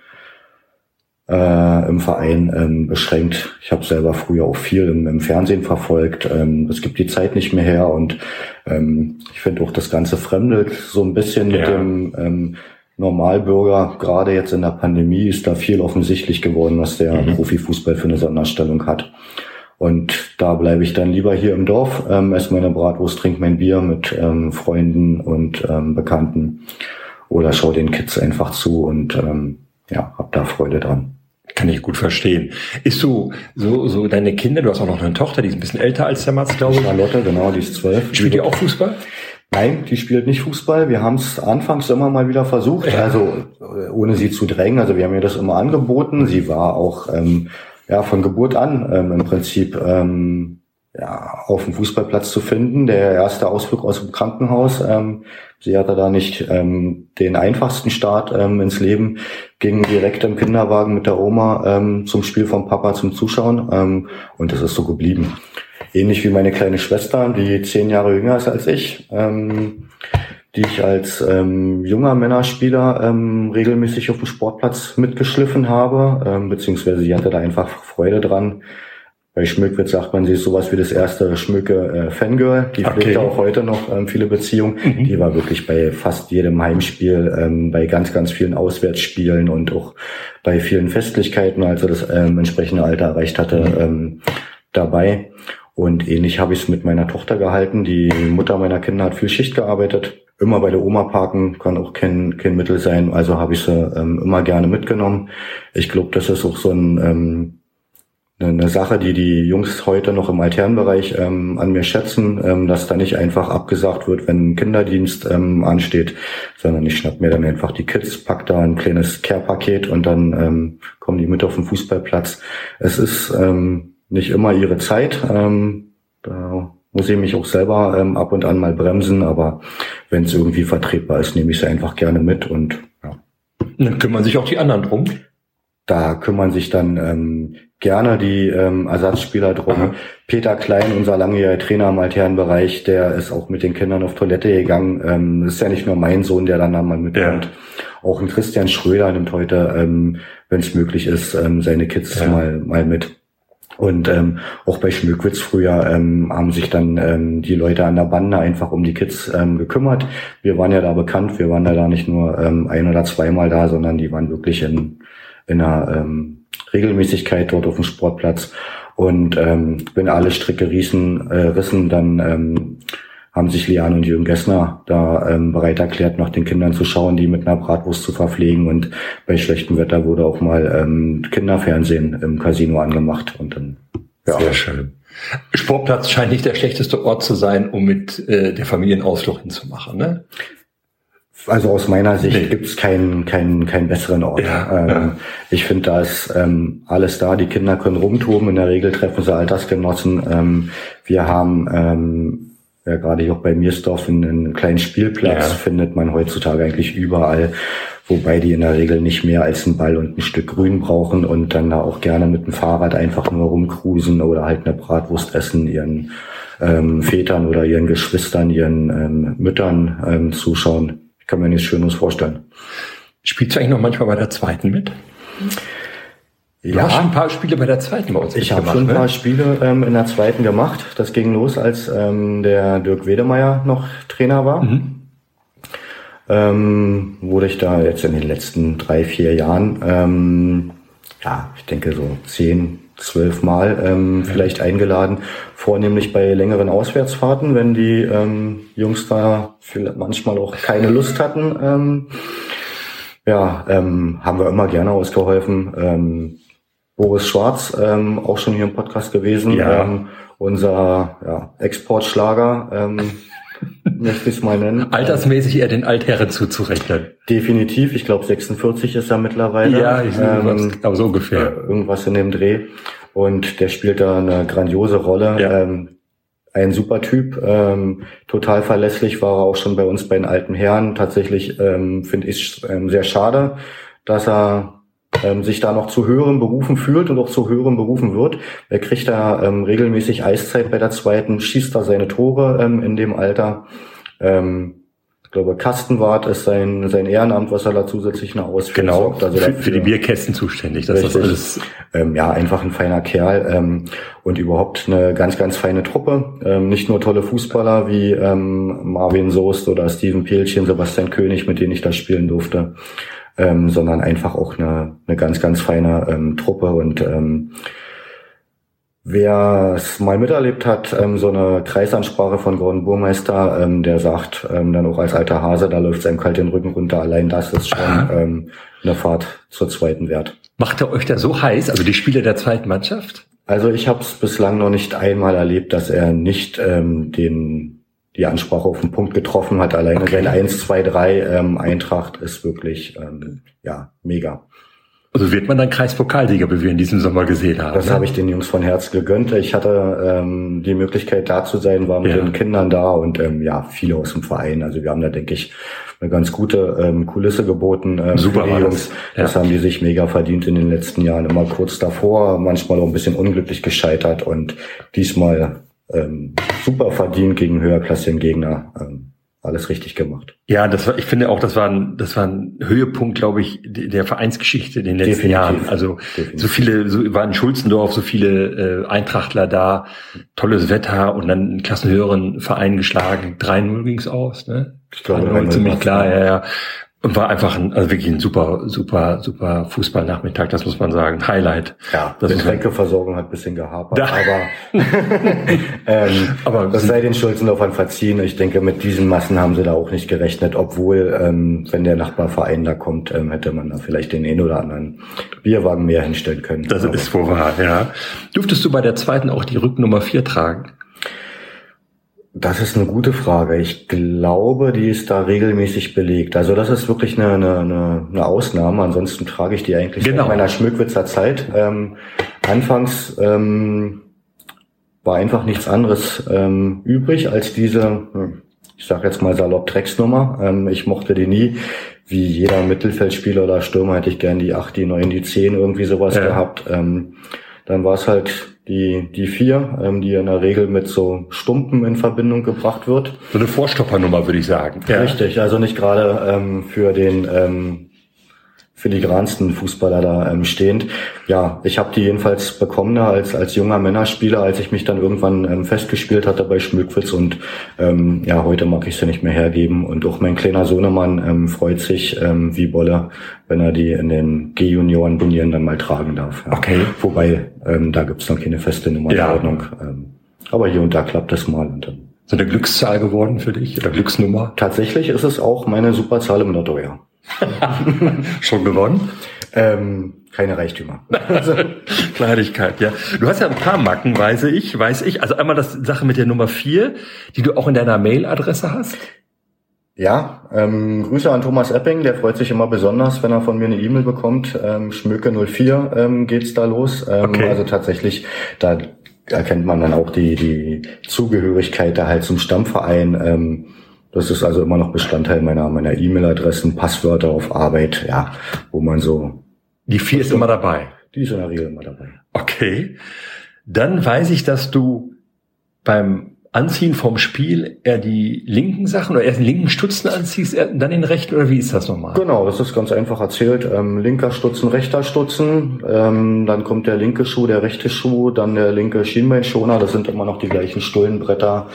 äh, im Verein ähm, beschränkt. Ich habe selber früher auch viel im, im Fernsehen verfolgt. Ähm, es gibt die Zeit nicht mehr her und ähm, ich finde auch das ganze fremdelt so ein bisschen ja. mit dem ähm, Normalbürger. Gerade jetzt in der Pandemie ist da viel offensichtlich geworden, was der mhm. Profifußball für eine Sonderstellung hat. Und da bleibe ich dann lieber hier im Dorf, ähm, esse meine Bratwurst, trinke mein Bier mit ähm, Freunden und ähm, Bekannten oder schaue den Kids einfach zu und ähm, ja, hab da Freude dran. Kann ich gut verstehen. Ist so, so, so deine Kinder, du hast auch noch eine Tochter, die ist ein bisschen älter als der Mats, glaube ich. Charlotte, genau, die ist zwölf. Spielt die auch Fußball? Nein, die spielt nicht Fußball. Wir haben es anfangs immer mal wieder versucht, also äh, ohne sie zu drängen. Also wir haben ihr das immer angeboten. Sie war auch ähm, ja von Geburt an ähm, im Prinzip ähm, ja, auf dem Fußballplatz zu finden. Der erste Ausflug aus dem Krankenhaus. Ähm, sie hatte da nicht ähm, den einfachsten Start ähm, ins Leben, ging direkt im Kinderwagen mit der Oma ähm, zum Spiel vom Papa zum Zuschauen ähm, und das ist so geblieben. Ähnlich wie meine kleine Schwester, die zehn Jahre jünger ist als ich, ähm, die ich als ähm, junger Männerspieler ähm, regelmäßig auf dem Sportplatz mitgeschliffen habe, ähm, beziehungsweise sie hatte da einfach Freude dran, bei Schmückwitz sagt man, sie ist sowas wie das erste Schmücke äh, Fangirl. Die okay. pflegt auch heute noch ähm, viele Beziehungen. Mhm. Die war wirklich bei fast jedem Heimspiel, ähm, bei ganz, ganz vielen Auswärtsspielen und auch bei vielen Festlichkeiten, als er das ähm, entsprechende Alter erreicht hatte, mhm. ähm, dabei. Und ähnlich habe ich es mit meiner Tochter gehalten. Die Mutter meiner Kinder hat viel Schicht gearbeitet. Immer bei der Oma parken kann auch kein, kein Mittel sein. Also habe ich sie ähm, immer gerne mitgenommen. Ich glaube, das ist auch so ein ähm, eine Sache, die die Jungs heute noch im Alternbereich ähm, an mir schätzen, ähm, dass da nicht einfach abgesagt wird, wenn ein Kinderdienst ähm, ansteht, sondern ich schnapp mir dann einfach die Kids, pack da ein kleines Care-Paket und dann ähm, kommen die mit auf den Fußballplatz. Es ist ähm, nicht immer ihre Zeit. Ähm, da muss ich mich auch selber ähm, ab und an mal bremsen, aber wenn es irgendwie vertretbar ist, nehme ich sie einfach gerne mit und ja. Dann kümmern sich auch die anderen drum. Da kümmern sich dann ähm, gerne die ähm, Ersatzspieler drum. Aha. Peter Klein, unser langjähriger Trainer im Altherrenbereich, der ist auch mit den Kindern auf Toilette gegangen. Ähm, ist ja nicht nur mein Sohn, der dann da mal mitkommt. Ja. Auch ein Christian Schröder nimmt heute, ähm, wenn es möglich ist, ähm, seine Kids ja. mal, mal mit. Und ähm, auch bei Schmöckwitz früher ähm, haben sich dann ähm, die Leute an der Bande einfach um die Kids ähm, gekümmert. Wir waren ja da bekannt, wir waren ja da nicht nur ähm, ein oder zweimal da, sondern die waren wirklich in, in einer ähm, Regelmäßigkeit dort auf dem Sportplatz. Und ähm, wenn alle Stricke riesen, äh, rissen, dann ähm, haben sich Liane und Jürgen Gessner da ähm, bereit erklärt, nach den Kindern zu schauen, die mit einer Bratwurst zu verpflegen. Und bei schlechtem Wetter wurde auch mal ähm, Kinderfernsehen im Casino angemacht. Und dann, ja. Sehr schön. Sportplatz scheint nicht der schlechteste Ort zu sein, um mit äh, der Familienausflug hinzumachen, ne? Also aus meiner Sicht nee. gibt es keinen, keinen, keinen besseren Ort. Ja, ähm, ja. Ich finde, da ist ähm, alles da. Die Kinder können rumtoben. In der Regel treffen sie Altersgenossen. Ähm, wir haben ähm, ja, gerade hier auch bei Miersdorf einen, einen kleinen Spielplatz ja. findet man heutzutage eigentlich überall, wobei die in der Regel nicht mehr als einen Ball und ein Stück Grün brauchen und dann da auch gerne mit dem Fahrrad einfach nur rumcruisen oder halt eine Bratwurst essen, ihren ähm, Vätern oder ihren Geschwistern, ihren ähm, Müttern ähm, zuschauen kann mir nichts Schönes vorstellen. Spielst du eigentlich noch manchmal bei der zweiten mit? Du ja, hast schon ein paar Spiele bei der zweiten bei uns Ich habe schon ein ne? paar Spiele ähm, in der zweiten gemacht. Das ging los, als ähm, der Dirk Wedemeyer noch Trainer war. Mhm. Ähm, wurde ich da jetzt in den letzten drei, vier Jahren, ähm, ja, ich denke so zehn, zwölf Mal ähm, ja. vielleicht eingeladen, vornehmlich bei längeren Auswärtsfahrten, wenn die ähm, Jungs da manchmal auch keine Lust hatten. Ähm, ja, ähm, haben wir immer gerne ausgeholfen. Ähm, Boris Schwarz, ähm, auch schon hier im Podcast gewesen, ja. ähm, unser ja, Exportschlager. Ähm, möchte ich es mal nennen. Altersmäßig eher den Altherren zuzurechnen. Definitiv. Ich glaube 46 ist er mittlerweile. Ja, ich ähm, aber so ungefähr. Irgendwas in dem Dreh. Und der spielt da eine grandiose Rolle. Ja. Ähm, ein super Typ, ähm, total verlässlich war er auch schon bei uns bei den alten Herren. Tatsächlich ähm, finde ich ähm, sehr schade, dass er ähm, sich da noch zu höheren Berufen fühlt und auch zu höheren Berufen wird. Er kriegt da ähm, regelmäßig Eiszeit bei der zweiten, schießt da seine Tore ähm, in dem Alter. Ähm, ich glaube, Kastenwart ist sein, sein Ehrenamt, was er da zusätzlich noch ausführt. Genau, also für, für, die Bierkästen zuständig. Das ist alles. Ähm, ja, einfach ein feiner Kerl ähm, und überhaupt eine ganz, ganz feine Truppe. Ähm, nicht nur tolle Fußballer wie ähm, Marvin Soest oder Steven Pelchen, Sebastian König, mit denen ich da spielen durfte, ähm, sondern einfach auch eine, eine ganz, ganz feine ähm, Truppe und ähm, Wer es mal miterlebt hat, ähm, so eine Kreisansprache von Gordon Burmeister, ähm, der sagt ähm, dann auch als alter Hase, da läuft es einem kalt den Rücken runter. Allein das ist schon ähm, eine Fahrt zur zweiten Wert. Macht er euch da so heiß, also die Spieler der zweiten Mannschaft? Also ich habe es bislang noch nicht einmal erlebt, dass er nicht ähm, den die Ansprache auf den Punkt getroffen hat. Alleine okay. sein 1, 2, 3 ähm, Eintracht ist wirklich ähm, ja mega. Also wird man dann Kreispokalsieger, wie wir in diesem Sommer gesehen haben. Das ne? habe ich den Jungs von Herz gegönnt. Ich hatte ähm, die Möglichkeit da zu sein, war mit ja. den Kindern da und ähm, ja, viele aus dem Verein. Also wir haben da, denke ich, eine ganz gute ähm, Kulisse geboten. Ähm, Super für die Jungs. Das, ja. haben die sich mega verdient in den letzten Jahren. Immer kurz davor, manchmal auch ein bisschen unglücklich gescheitert und diesmal ähm, super verdient gegen höherklassigen Gegner. Ähm, alles richtig gemacht. Ja, das war, ich finde auch, das war ein, das war ein Höhepunkt, glaube ich, der Vereinsgeschichte in den letzten Definitiv. Jahren. Also Definitiv. so viele, so war in Schulzendorf so viele äh, Eintrachtler da, tolles Wetter und dann einen klassenhöheren Verein geschlagen. 3-0 ging's aus, ne? Ich glaube, ziemlich klar, ja, ja. Und war einfach ein, also wirklich ein super, super, super Fußballnachmittag, das muss man sagen. Highlight. Ja, das Getränkeversorgung hat ein bisschen gehapert, aber, ähm, aber das sei den Schulzenlaufern verziehen. Ich denke, mit diesen Massen haben sie da auch nicht gerechnet, obwohl, ähm, wenn der Nachbarverein da kommt, ähm, hätte man da vielleicht den einen oder anderen Bierwagen mehr hinstellen können. Das aber ist wohl wahr, ja. Durftest du bei der zweiten auch die Rücknummer vier tragen? Das ist eine gute Frage. Ich glaube, die ist da regelmäßig belegt. Also das ist wirklich eine, eine, eine Ausnahme. Ansonsten trage ich die eigentlich genau. in meiner Schmückwitzer Zeit. Ähm, anfangs ähm, war einfach nichts anderes ähm, übrig als diese, hm, ich sage jetzt mal salopp Drecksnummer. Ähm, ich mochte die nie. Wie jeder Mittelfeldspieler oder Stürmer hätte ich gern die 8, die 9, die 10 irgendwie sowas ja. gehabt. Ähm, dann war es halt die, die vier, ähm, die in der Regel mit so Stumpen in Verbindung gebracht wird. So eine Vorstoppernummer, würde ich sagen. Ja. Richtig, also nicht gerade ähm, für den ähm, filigransten Fußballer da ähm, stehend. Ja, ich habe die jedenfalls bekommen als als junger Männerspieler, als ich mich dann irgendwann ähm, festgespielt hatte bei Schmückwitz und ähm, ja, heute mag ich sie nicht mehr hergeben und auch mein kleiner Sohnemann ähm, freut sich ähm, wie Bolle, wenn er die in den G-Junioren-Turnieren dann mal tragen darf. Ja. Okay. Wobei, ähm, da gibt's noch keine feste Nummernordnung. Ja. Ähm, aber hier und da klappt es mal und dann so eine Glückszahl geworden für dich oder Glücksnummer? Tatsächlich ist es auch meine Superzahl im Lotto, ja. Schon gewonnen? Ähm, keine Reichtümer. Also, Kleinigkeit, ja. Du hast ja ein paar Macken, weiß ich, weiß ich. Also einmal das Sache mit der Nummer vier, die du auch in deiner Mailadresse hast. Ja, ähm, Grüße an Thomas Epping, der freut sich immer besonders, wenn er von mir eine E-Mail bekommt. Ähm, Schmöke04 ähm, geht's da los. Ähm, okay. Also tatsächlich, da erkennt man dann auch die, die Zugehörigkeit da halt zum Stammverein. Ähm, das ist also immer noch Bestandteil meiner meiner E-Mail-Adressen, Passwörter auf Arbeit, ja, wo man so. Die vier ist immer dabei. Die ist in der Regel immer dabei. Okay. Dann weiß ich, dass du beim Anziehen vom Spiel eher die linken Sachen oder erst den linken Stutzen anziehst, dann den rechten oder wie ist das nochmal? Genau, das ist ganz einfach erzählt. Ähm, linker Stutzen, rechter Stutzen, ähm, dann kommt der linke Schuh, der rechte Schuh, dann der linke Schienbeinschoner. Das sind immer noch die gleichen Stullenbretter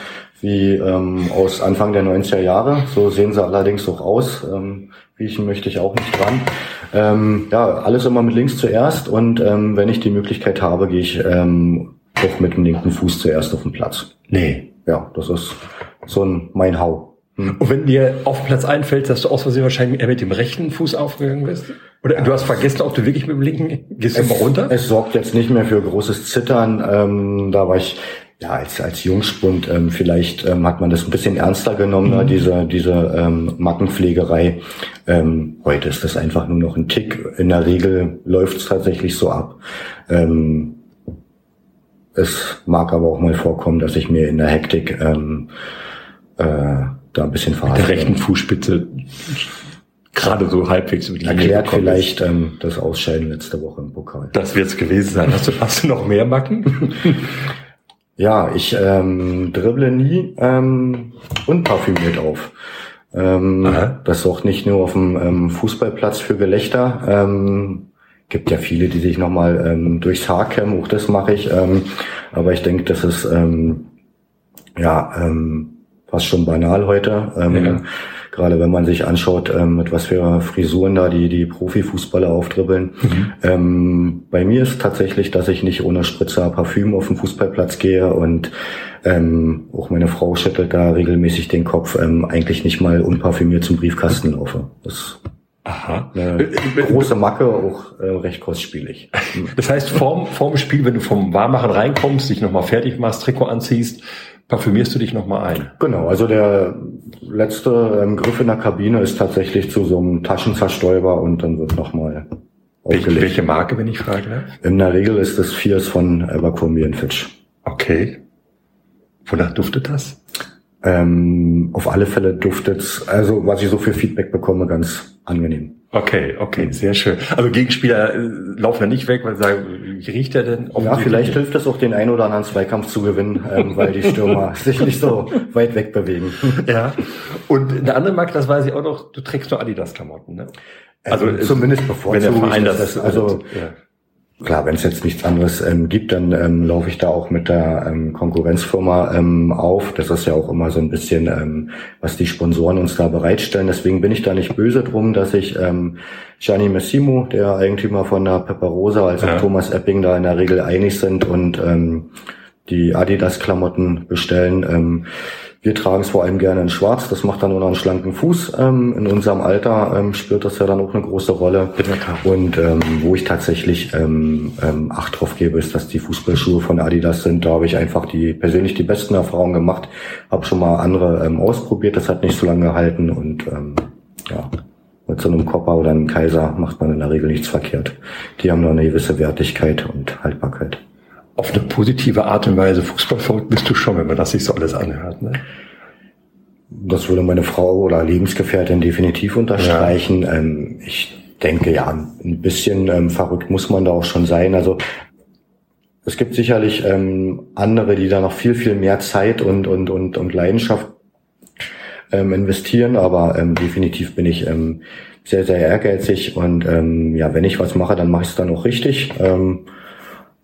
wie ähm, aus Anfang der 90er Jahre. So sehen sie allerdings auch aus. Ähm, riechen möchte ich auch nicht dran. Ähm, ja, alles immer mit links zuerst und ähm, wenn ich die Möglichkeit habe, gehe ich ähm, auch mit dem linken Fuß zuerst auf den Platz. Nee. Ja, das ist so ein mein Hau. Hm. Und wenn dir auf Platz einfällt, dass du aus Versehen wahrscheinlich eher mit dem rechten Fuß aufgegangen bist? Oder ja. du hast vergessen, ob du wirklich mit dem linken gehst es, du mal runter? Es sorgt jetzt nicht mehr für großes Zittern. Ähm, da war ich ja als als Jungspund ähm, vielleicht ähm, hat man das ein bisschen ernster genommen, ne, mhm. ne, diese diese ähm, Mackenpflegerei. Ähm, heute ist das einfach nur noch ein Tick. In der Regel läuft es tatsächlich so ab. Ähm, es mag aber auch mal vorkommen, dass ich mir in der Hektik ähm, äh, da ein bisschen verhalte. Mit der rechten Fußspitze gerade so halbwegs über die Erklärt vielleicht ähm, das Ausscheiden letzte Woche im Pokal. Das wird's gewesen sein. Hast du, hast du noch mehr Macken? ja, ich ähm, dribble nie ähm, unparfümiert auf. Ähm, das sorgt nicht nur auf dem ähm, Fußballplatz für Gelächter. Ähm, gibt ja viele, die sich nochmal ähm, durchs Haar kämmen, auch das mache ich. Ähm, aber ich denke, das ist ähm, ja ähm, fast schon banal heute. Ähm, ja. Gerade wenn man sich anschaut, ähm, mit was für Frisuren da die, die Profifußballer aufdribbeln. Mhm. Ähm, bei mir ist tatsächlich, dass ich nicht ohne Spritzer Parfüm auf den Fußballplatz gehe und ähm, auch meine Frau schüttelt da regelmäßig den Kopf, ähm, eigentlich nicht mal unparfümiert zum Briefkasten laufe. Das Aha. Eine große Macke, auch äh, recht kostspielig. Das heißt, vorm, vorm Spiel, wenn du vom Warmmachen reinkommst, dich nochmal fertig machst, Trikot anziehst, parfümierst du dich nochmal ein? Genau, also der letzte ähm, Griff in der Kabine ist tatsächlich zu so einem Taschenzerstäuber und dann wird nochmal aufgelegt. Welche Marke, wenn ich frage? Ne? In der Regel ist es Fierce von Abercrombie Fitch. Okay. Wonach duftet das? Ähm, auf alle Fälle duftet's, also was ich so für Feedback bekomme, ganz angenehm. Okay, okay, sehr schön. Also Gegenspieler äh, laufen ja nicht weg, weil sie sagen, wie riecht der denn? Ja, vielleicht hilft es auch den einen oder anderen Zweikampf zu gewinnen, ähm, weil die Stürmer sich nicht so weit weg bewegen. Ja. Und eine andere Marke, das weiß ich auch noch, du trägst nur Adidas-Klamotten, ne? Also ähm, zumindest bevor wenn der Verein das, das, also ja klar, wenn es jetzt nichts anderes ähm, gibt, dann ähm, laufe ich da auch mit der ähm, Konkurrenzfirma ähm, auf. Das ist ja auch immer so ein bisschen, ähm, was die Sponsoren uns da bereitstellen. Deswegen bin ich da nicht böse drum, dass ich ähm, Gianni Massimo, der Eigentümer von der Pepperosa, als auch ja. Thomas Epping da in der Regel einig sind und ähm, die Adidas-Klamotten bestellen. Ähm, wir tragen es vor allem gerne in Schwarz. Das macht dann nur noch einen schlanken Fuß. Ähm, in unserem Alter ähm, spielt das ja dann auch eine große Rolle. Und ähm, wo ich tatsächlich ähm, ähm, Acht drauf gebe, ist, dass die Fußballschuhe von Adidas sind. Da habe ich einfach die persönlich die besten Erfahrungen gemacht. Habe schon mal andere ähm, ausprobiert. Das hat nicht so lange gehalten. Und ähm, ja, mit so einem Kopper oder einem Kaiser macht man in der Regel nichts verkehrt. Die haben nur eine gewisse Wertigkeit und Haltbarkeit auf eine positive Art und Weise Fußballverrückt bist du schon, wenn man das sich so alles anhört. Ne? Das würde meine Frau oder Lebensgefährtin definitiv unterstreichen. Ja. Ähm, ich denke, ja, ein bisschen ähm, verrückt muss man da auch schon sein. Also es gibt sicherlich ähm, andere, die da noch viel, viel mehr Zeit und, und, und, und Leidenschaft ähm, investieren, aber ähm, definitiv bin ich ähm, sehr, sehr ehrgeizig und ähm, ja, wenn ich was mache, dann mache ich es dann auch richtig. Ähm,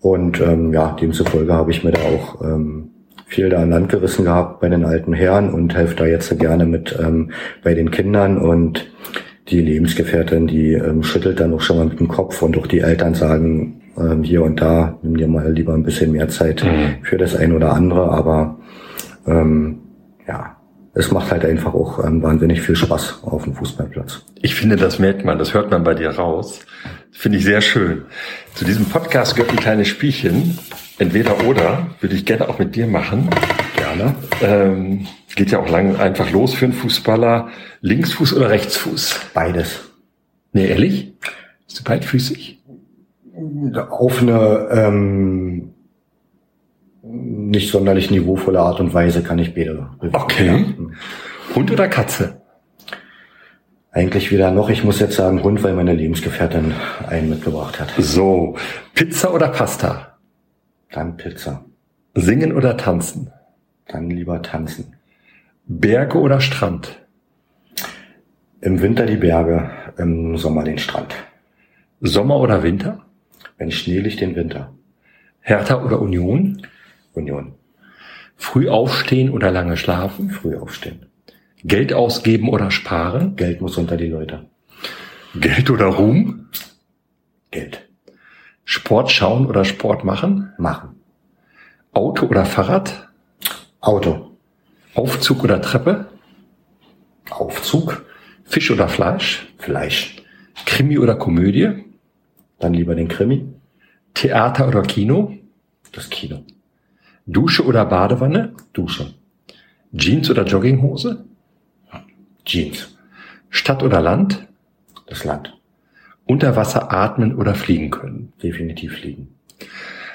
und ähm, ja, demzufolge habe ich mir da auch ähm, viel da an Land gerissen gehabt bei den alten Herren und helfe da jetzt gerne mit ähm, bei den Kindern und die Lebensgefährtin, die ähm, schüttelt dann auch schon mal mit dem Kopf und auch die Eltern sagen ähm, hier und da, nimm dir mal lieber ein bisschen mehr Zeit mhm. für das ein oder andere, aber ähm, ja, es macht halt einfach auch ähm, wahnsinnig viel Spaß auf dem Fußballplatz. Ich finde, das merkt man, das hört man bei dir raus. Finde ich sehr schön. Zu diesem Podcast gehört ein kleines Spielchen. Entweder oder würde ich gerne auch mit dir machen. Gerne. Ähm, geht ja auch lang einfach los für einen Fußballer. Linksfuß oder Rechtsfuß? Beides. Nee, ehrlich? Bist du beidfüßig? Auf eine ähm, nicht sonderlich niveauvolle Art und Weise kann ich beide bewegen. Okay. Hund oder Katze? Eigentlich wieder noch, ich muss jetzt sagen Hund, weil meine Lebensgefährtin einen mitgebracht hat. So, Pizza oder Pasta? Dann Pizza. Singen oder tanzen? Dann lieber tanzen. Berge oder Strand? Im Winter die Berge, im Sommer den Strand. Sommer oder Winter? Wenn Schnee liegt, den Winter. Hertha oder Union? Union. Früh aufstehen oder lange schlafen? Früh aufstehen. Geld ausgeben oder sparen? Geld muss unter die Leute. Geld oder Ruhm? Geld. Sport schauen oder Sport machen? Machen. Auto oder Fahrrad? Auto. Aufzug oder Treppe? Aufzug. Fisch oder Fleisch? Fleisch. Krimi oder Komödie? Dann lieber den Krimi. Theater oder Kino? Das Kino. Dusche oder Badewanne? Dusche. Jeans oder Jogginghose? Jeans. Stadt oder Land? Das Land. Unter Wasser atmen oder fliegen können? Definitiv fliegen.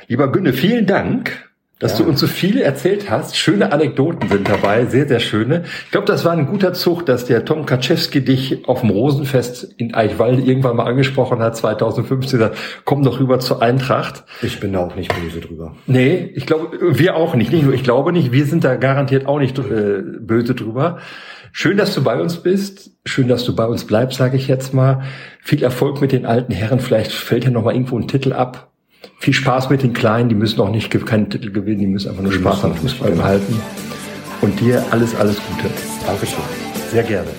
Lieber Günne, vielen Dank dass ja. du uns so viele erzählt hast. Schöne Anekdoten sind dabei, sehr, sehr schöne. Ich glaube, das war ein guter Zug, dass der Tom Kaczewski dich auf dem Rosenfest in Eichwalde irgendwann mal angesprochen hat, 2015. Sagt, komm doch rüber zur Eintracht. Ich bin da auch nicht böse drüber. Nee, ich glaube, wir auch nicht. Nicht nur ich glaube nicht, wir sind da garantiert auch nicht äh, böse drüber. Schön, dass du bei uns bist. Schön, dass du bei uns bleibst, sage ich jetzt mal. Viel Erfolg mit den alten Herren. Vielleicht fällt ja noch mal irgendwo ein Titel ab viel Spaß mit den Kleinen, die müssen auch nicht keinen Titel gewinnen, die müssen einfach nur Spaß am Fußball behalten. Und dir alles, alles Gute. Dankeschön. Sehr gerne.